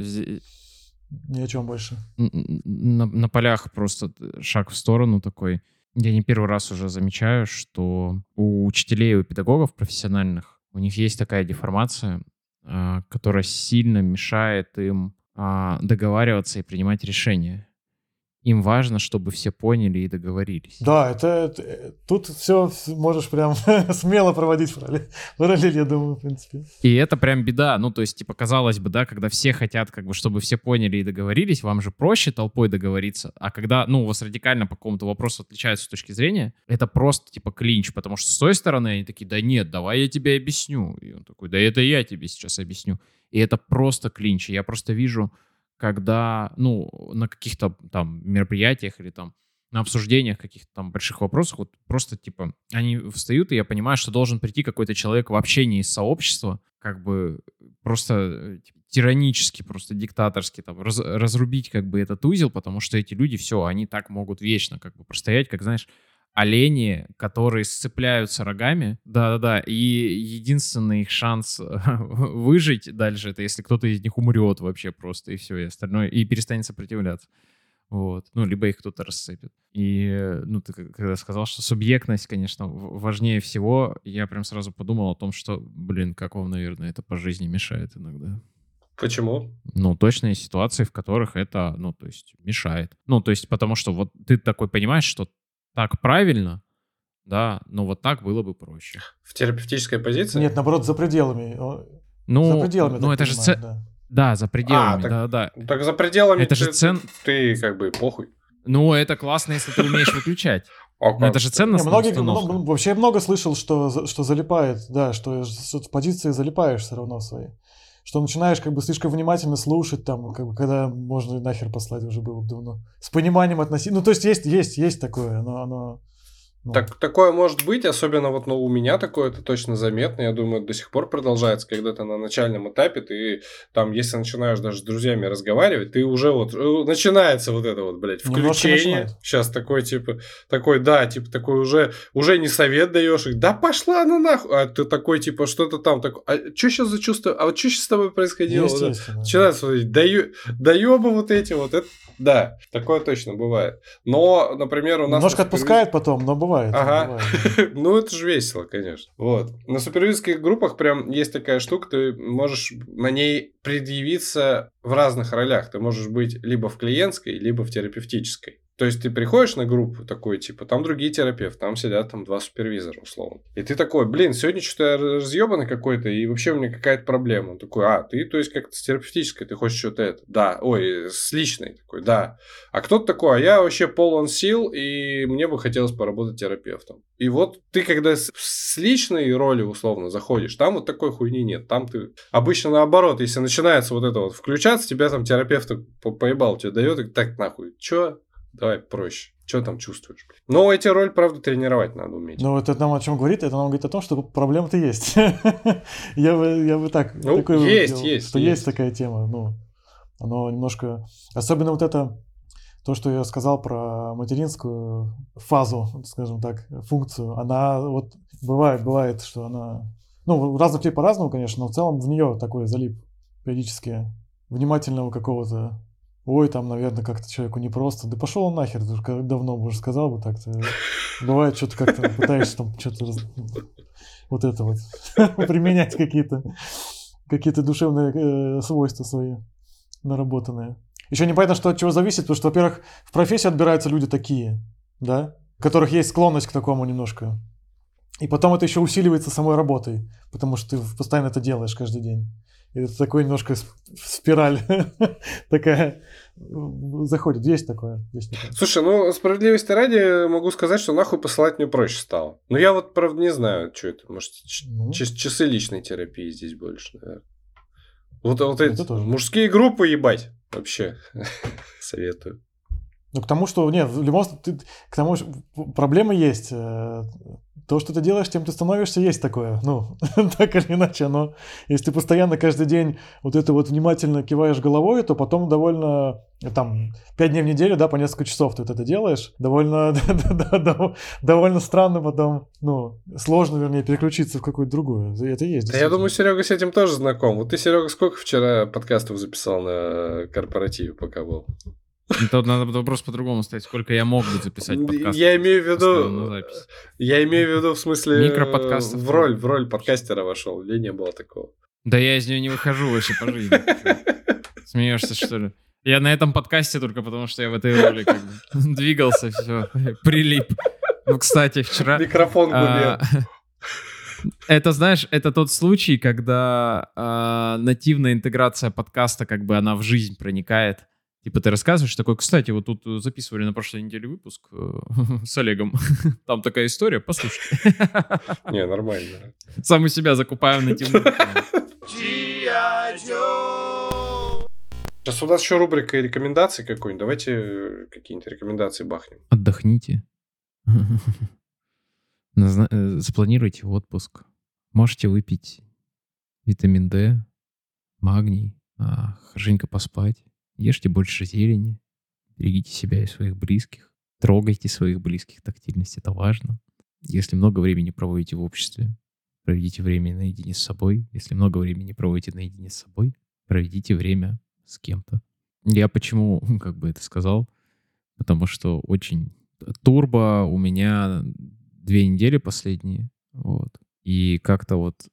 Ни о чем больше. На, на полях просто шаг в сторону такой. Я не первый раз уже замечаю, что у учителей, у педагогов профессиональных, у них есть такая деформация, а, которая сильно мешает им а, договариваться и принимать решения им важно, чтобы все поняли и договорились. Да, это, это тут все можешь прям смело проводить параллель, я думаю, в принципе. И это прям беда. Ну, то есть, типа, казалось бы, да, когда все хотят, как бы, чтобы все поняли и договорились, вам же проще толпой договориться. А когда, ну, у вас радикально по какому-то вопросу отличаются с точки зрения, это просто, типа, клинч. Потому что с той стороны они такие, да нет, давай я тебе объясню. И он такой, да это я тебе сейчас объясню. И это просто клинч. Я просто вижу когда, ну, на каких-то там мероприятиях или там на обсуждениях каких-то там больших вопросов, вот просто, типа, они встают, и я понимаю, что должен прийти какой-то человек вообще не из сообщества, как бы просто э, типа, тиранически, просто диктаторски там раз- разрубить как бы этот узел, потому что эти люди, все, они так могут вечно как бы простоять, как, знаешь, олени, которые сцепляются рогами, да-да-да, и единственный их шанс выжить дальше, это если кто-то из них умрет вообще просто, и все, и остальное, и перестанет сопротивляться. Вот. Ну, либо их кто-то рассыпет. И, ну, ты когда сказал, что субъектность, конечно, важнее всего, я прям сразу подумал о том, что, блин, как вам, наверное, это по жизни мешает иногда. Почему? Ну, точно есть ситуации, в которых это, ну, то есть, мешает. Ну, то есть, потому что вот ты такой понимаешь, что так правильно, да, но вот так было бы проще. В терапевтической позиции? Нет, наоборот, за пределами. Ну, за пределами, ну это понимаю, же ц... да. да, за пределами, а, так, да, да. Так за пределами это ты, же цен... ты, как бы похуй. Ну, это классно, если ты умеешь выключать. Но это же ценностная многие. Много, вообще я много слышал, что, что залипает, да, что в позиции залипаешь все равно свои. Что начинаешь как бы слишком внимательно слушать, там, как бы, когда можно нахер послать уже было бы давно. С пониманием относиться. Ну, то есть есть, есть, есть такое, но оно ну. Так, такое может быть, особенно вот ну, у меня такое это точно заметно. Я думаю, до сих пор продолжается, когда ты на начальном этапе, ты там, если начинаешь даже с друзьями разговаривать, ты уже вот э, начинается вот это вот, блядь, включение. Сейчас такой, типа, такой, да, типа, такой уже, уже не совет даешь, да пошла она нахуй. А ты такой, типа, что-то там, такой, а что сейчас за чувство, а вот что сейчас с тобой происходило? Вот, начинается, вот, даю, даёбы вот эти вот, это, да, такое точно бывает. Но, например, у нас... Немножко отпускает потом, но бывает бывает. Ага. Бывает. ну, это же весело, конечно. Вот. На супервизорских группах прям есть такая штука, ты можешь на ней предъявиться в разных ролях. Ты можешь быть либо в клиентской, либо в терапевтической. То есть ты приходишь на группу такой, типа, там другие терапевты, там сидят там два супервизора, условно. И ты такой, блин, сегодня что-то я разъебанный какой-то, и вообще у меня какая-то проблема. Он такой, а, ты, то есть, как-то с терапевтической, ты хочешь что-то это. Да, ой, с личной такой, да. А кто-то такой, а я вообще полон сил, и мне бы хотелось поработать терапевтом. И вот ты, когда с, с личной роли, условно, заходишь, там вот такой хуйни нет. Там ты обычно наоборот, если начинается вот это вот включаться, тебя там терапевт по поебал тебе дает, и так нахуй, чё? Давай проще. Что там чувствуешь? Но эти роль, правда, тренировать надо уметь. Ну, это нам о чем говорит? Это нам говорит о том, что проблема-то есть. я, бы, я бы так... Ну, такой есть, делал, есть. Что есть. есть такая тема. Ну, оно немножко... Особенно вот это... То, что я сказал про материнскую фазу, скажем так, функцию, она вот бывает, бывает, что она... Ну, разных людей по-разному, конечно, но в целом в нее такой залип периодически внимательного какого-то ой, там, наверное, как-то человеку непросто. Да пошел он нахер, уже давно бы уже сказал бы так-то. Бывает, что-то как-то пытаешься там что-то раз... вот это вот применять какие-то какие-то душевные э, свойства свои наработанные. Еще непонятно, что от чего зависит, потому что, во-первых, в профессии отбираются люди такие, да, у которых есть склонность к такому немножко. И потом это еще усиливается самой работой, потому что ты постоянно это делаешь каждый день. Это такой немножко спираль такая заходит. Есть такое, есть такое. Слушай, ну, справедливости ради могу сказать, что нахуй посылать мне проще стало. Но я вот, правда, не знаю, что это. Может, ну. часы личной терапии здесь больше, наверное. Вот, вот эти тоже. мужские группы ебать вообще советую. Ну, к тому, что, нет, в любом случае, к тому, что проблема есть. То, что ты делаешь, тем ты становишься, есть такое. Ну, так или иначе, но если ты постоянно каждый день вот это вот внимательно киваешь головой, то потом довольно, там, пять дней в неделю, да, по несколько часов ты вот это делаешь, довольно, довольно странно потом, ну, сложно, вернее, переключиться в какую-то другую. Это есть. Да я думаю, Серега с этим тоже знаком. Вот ты, Серега, сколько вчера подкастов записал на корпоративе, пока был? Тут надо вопрос по-другому ставить. Сколько я мог бы записать подкаст? Я имею в виду... Я имею в виду в смысле... Микроподкастов. В роль, в роль подкастера вошел. Или не было такого? Да я из нее не выхожу вообще по жизни. Смеешься, что ли? Я на этом подкасте только потому, что я в этой роли как бы двигался, все, прилип. Ну, кстати, вчера... Микрофон а, губил. Это, знаешь, это тот случай, когда э, нативная интеграция подкаста, как бы она в жизнь проникает. Типа ты рассказываешь такой, кстати, вот тут э, записывали на прошлой неделе выпуск э, с Олегом. Там такая история, послушайте. Не, нормально. Сам у себя закупаю на тему. Сейчас у нас еще рубрика рекомендаций какой-нибудь. Давайте э, какие-нибудь рекомендации бахнем. Отдохните. Запланируйте отпуск. Можете выпить витамин D, магний, хорошенько поспать, ешьте больше зелени, берегите себя и своих близких, трогайте своих близких, тактильность — это важно. Если много времени проводите в обществе, проведите время наедине с собой. Если много времени проводите наедине с собой, проведите время с кем-то. Я почему как бы это сказал? Потому что очень турбо у меня две недели последние. Вот. И как-то вот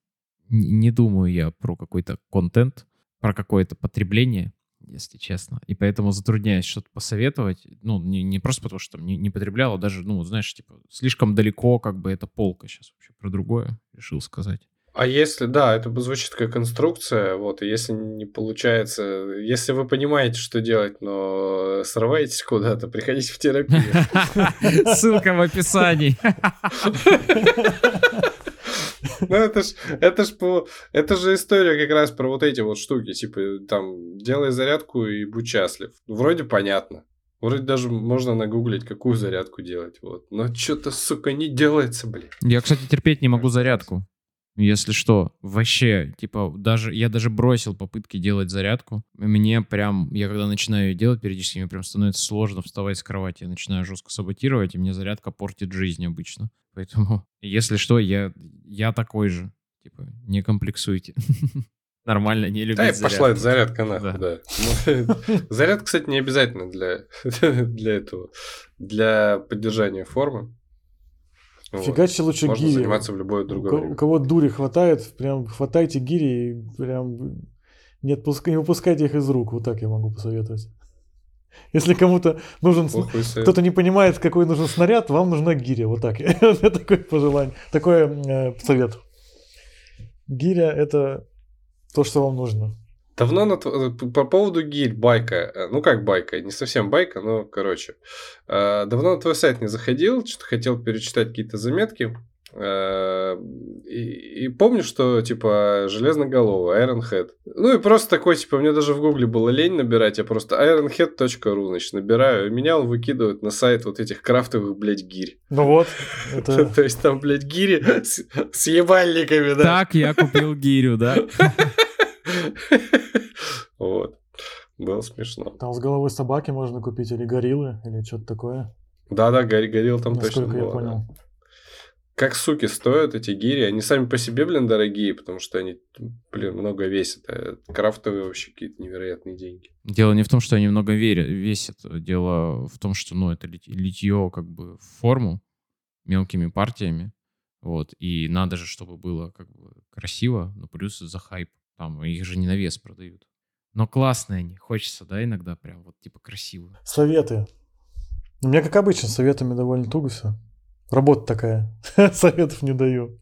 не думаю я про какой-то контент, про какое-то потребление, если честно. И поэтому затрудняюсь что-то посоветовать. Ну, не, не просто потому, что там не, не потреблял, а даже, ну, знаешь, типа, слишком далеко как бы эта полка сейчас вообще про другое решил сказать. А если, да, это звучит как инструкция, вот, и если не получается, если вы понимаете, что делать, но срываетесь куда-то, приходите в терапию. Ссылка в описании. Ну, это ж, это ж по... Это же история как раз про вот эти вот штуки, типа, там, делай зарядку и будь счастлив. Вроде понятно. Вроде даже можно нагуглить, какую зарядку делать, вот. Но что-то, сука, не делается, блин. Я, кстати, терпеть не могу зарядку. Если что, вообще, типа, даже я даже бросил попытки делать зарядку. Мне прям, я когда начинаю ее делать периодически, мне прям становится сложно вставать с кровати. Я начинаю жестко саботировать, и мне зарядка портит жизнь обычно. Поэтому, если что, я, я такой же. Типа, не комплексуйте. Нормально, не любить Да, пошла эта зарядка нахуй, да. Ну, зарядка, кстати, не обязательно для, для этого, для поддержания формы. Фигачьте вот. лучше Можно гири. заниматься в любое другое у, время. у кого дури хватает, прям хватайте гири и прям не, отпуск... не выпускайте их из рук. Вот так я могу посоветовать. Если кому-то нужен... Кто-то не понимает, какой нужен снаряд, вам нужна гиря. Вот так. Это такое пожелание. Такое э, совет. Гиря – это то, что вам нужно. Давно на, по поводу гирь, байка, э, ну как байка, не совсем байка, но короче. Э, давно на твой сайт не заходил, что-то хотел перечитать какие-то заметки. Э, и, и помню, что типа железноголовый, Iron Head. Ну и просто такой, типа, мне даже в гугле было лень набирать, я просто ironhead.ru, значит, набираю, и меня он выкидывает на сайт вот этих крафтовых, блядь, гирь. Ну вот. Это... То есть там, блядь, гири с, с ебальниками, да? Так я купил гирю, да? Вот. Было смешно. Там с головой собаки можно купить, или гориллы, или что-то такое. Да-да, гори, горилл там Насколько точно я было. понял. да. Как суки стоят эти гири, они сами по себе, блин, дорогие, потому что они, блин, много весят. А крафтовые вообще какие-то невероятные деньги. Дело не в том, что они много верят, весят. Дело в том, что, ну, это лит- литье как бы в форму мелкими партиями. Вот. И надо же, чтобы было как бы красиво, но плюс за хайп. Там их же не на вес продают. Но классные они. Хочется, да, иногда прям вот типа красиво. Советы. У меня, как обычно, с советами довольно туго все. Работа такая. Советов не даю.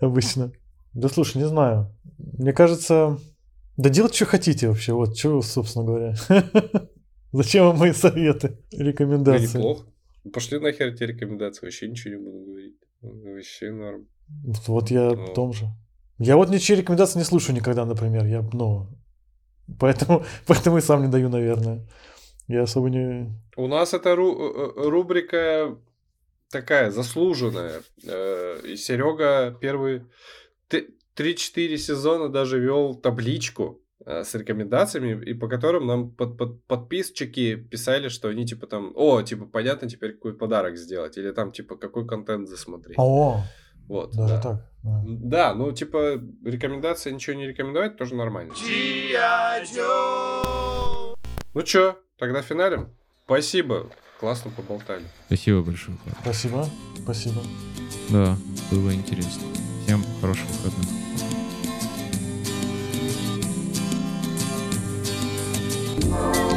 Обычно. Да слушай, не знаю. Мне кажется, да делать, что хотите вообще. Вот, что, собственно говоря. Зачем вам мои советы, Да рекомендации? неплохо. Пошли нахер эти рекомендации, вообще ничего не буду говорить. Вообще норм. Вот я Ну. о том же. Я вот ничьи рекомендации не слушаю никогда, например. Я, ну, поэтому, поэтому и сам не даю, наверное. Я особо не... У нас эта ру- э, рубрика такая заслуженная. Э, И Серега первые т- 3-4 сезона даже вел табличку э, с рекомендациями, и по которым нам под- под- подписчики писали, что они типа там, о, типа понятно теперь какой подарок сделать, или там типа какой контент засмотреть. О, Вот, даже да. так. да. Да, ну типа рекомендация ничего не рекомендовать тоже нормально. Ну чё, тогда финалем. Спасибо, классно поболтали. Спасибо большое. Спасибо. Спасибо. Да, было интересно. Всем хороших выходных. На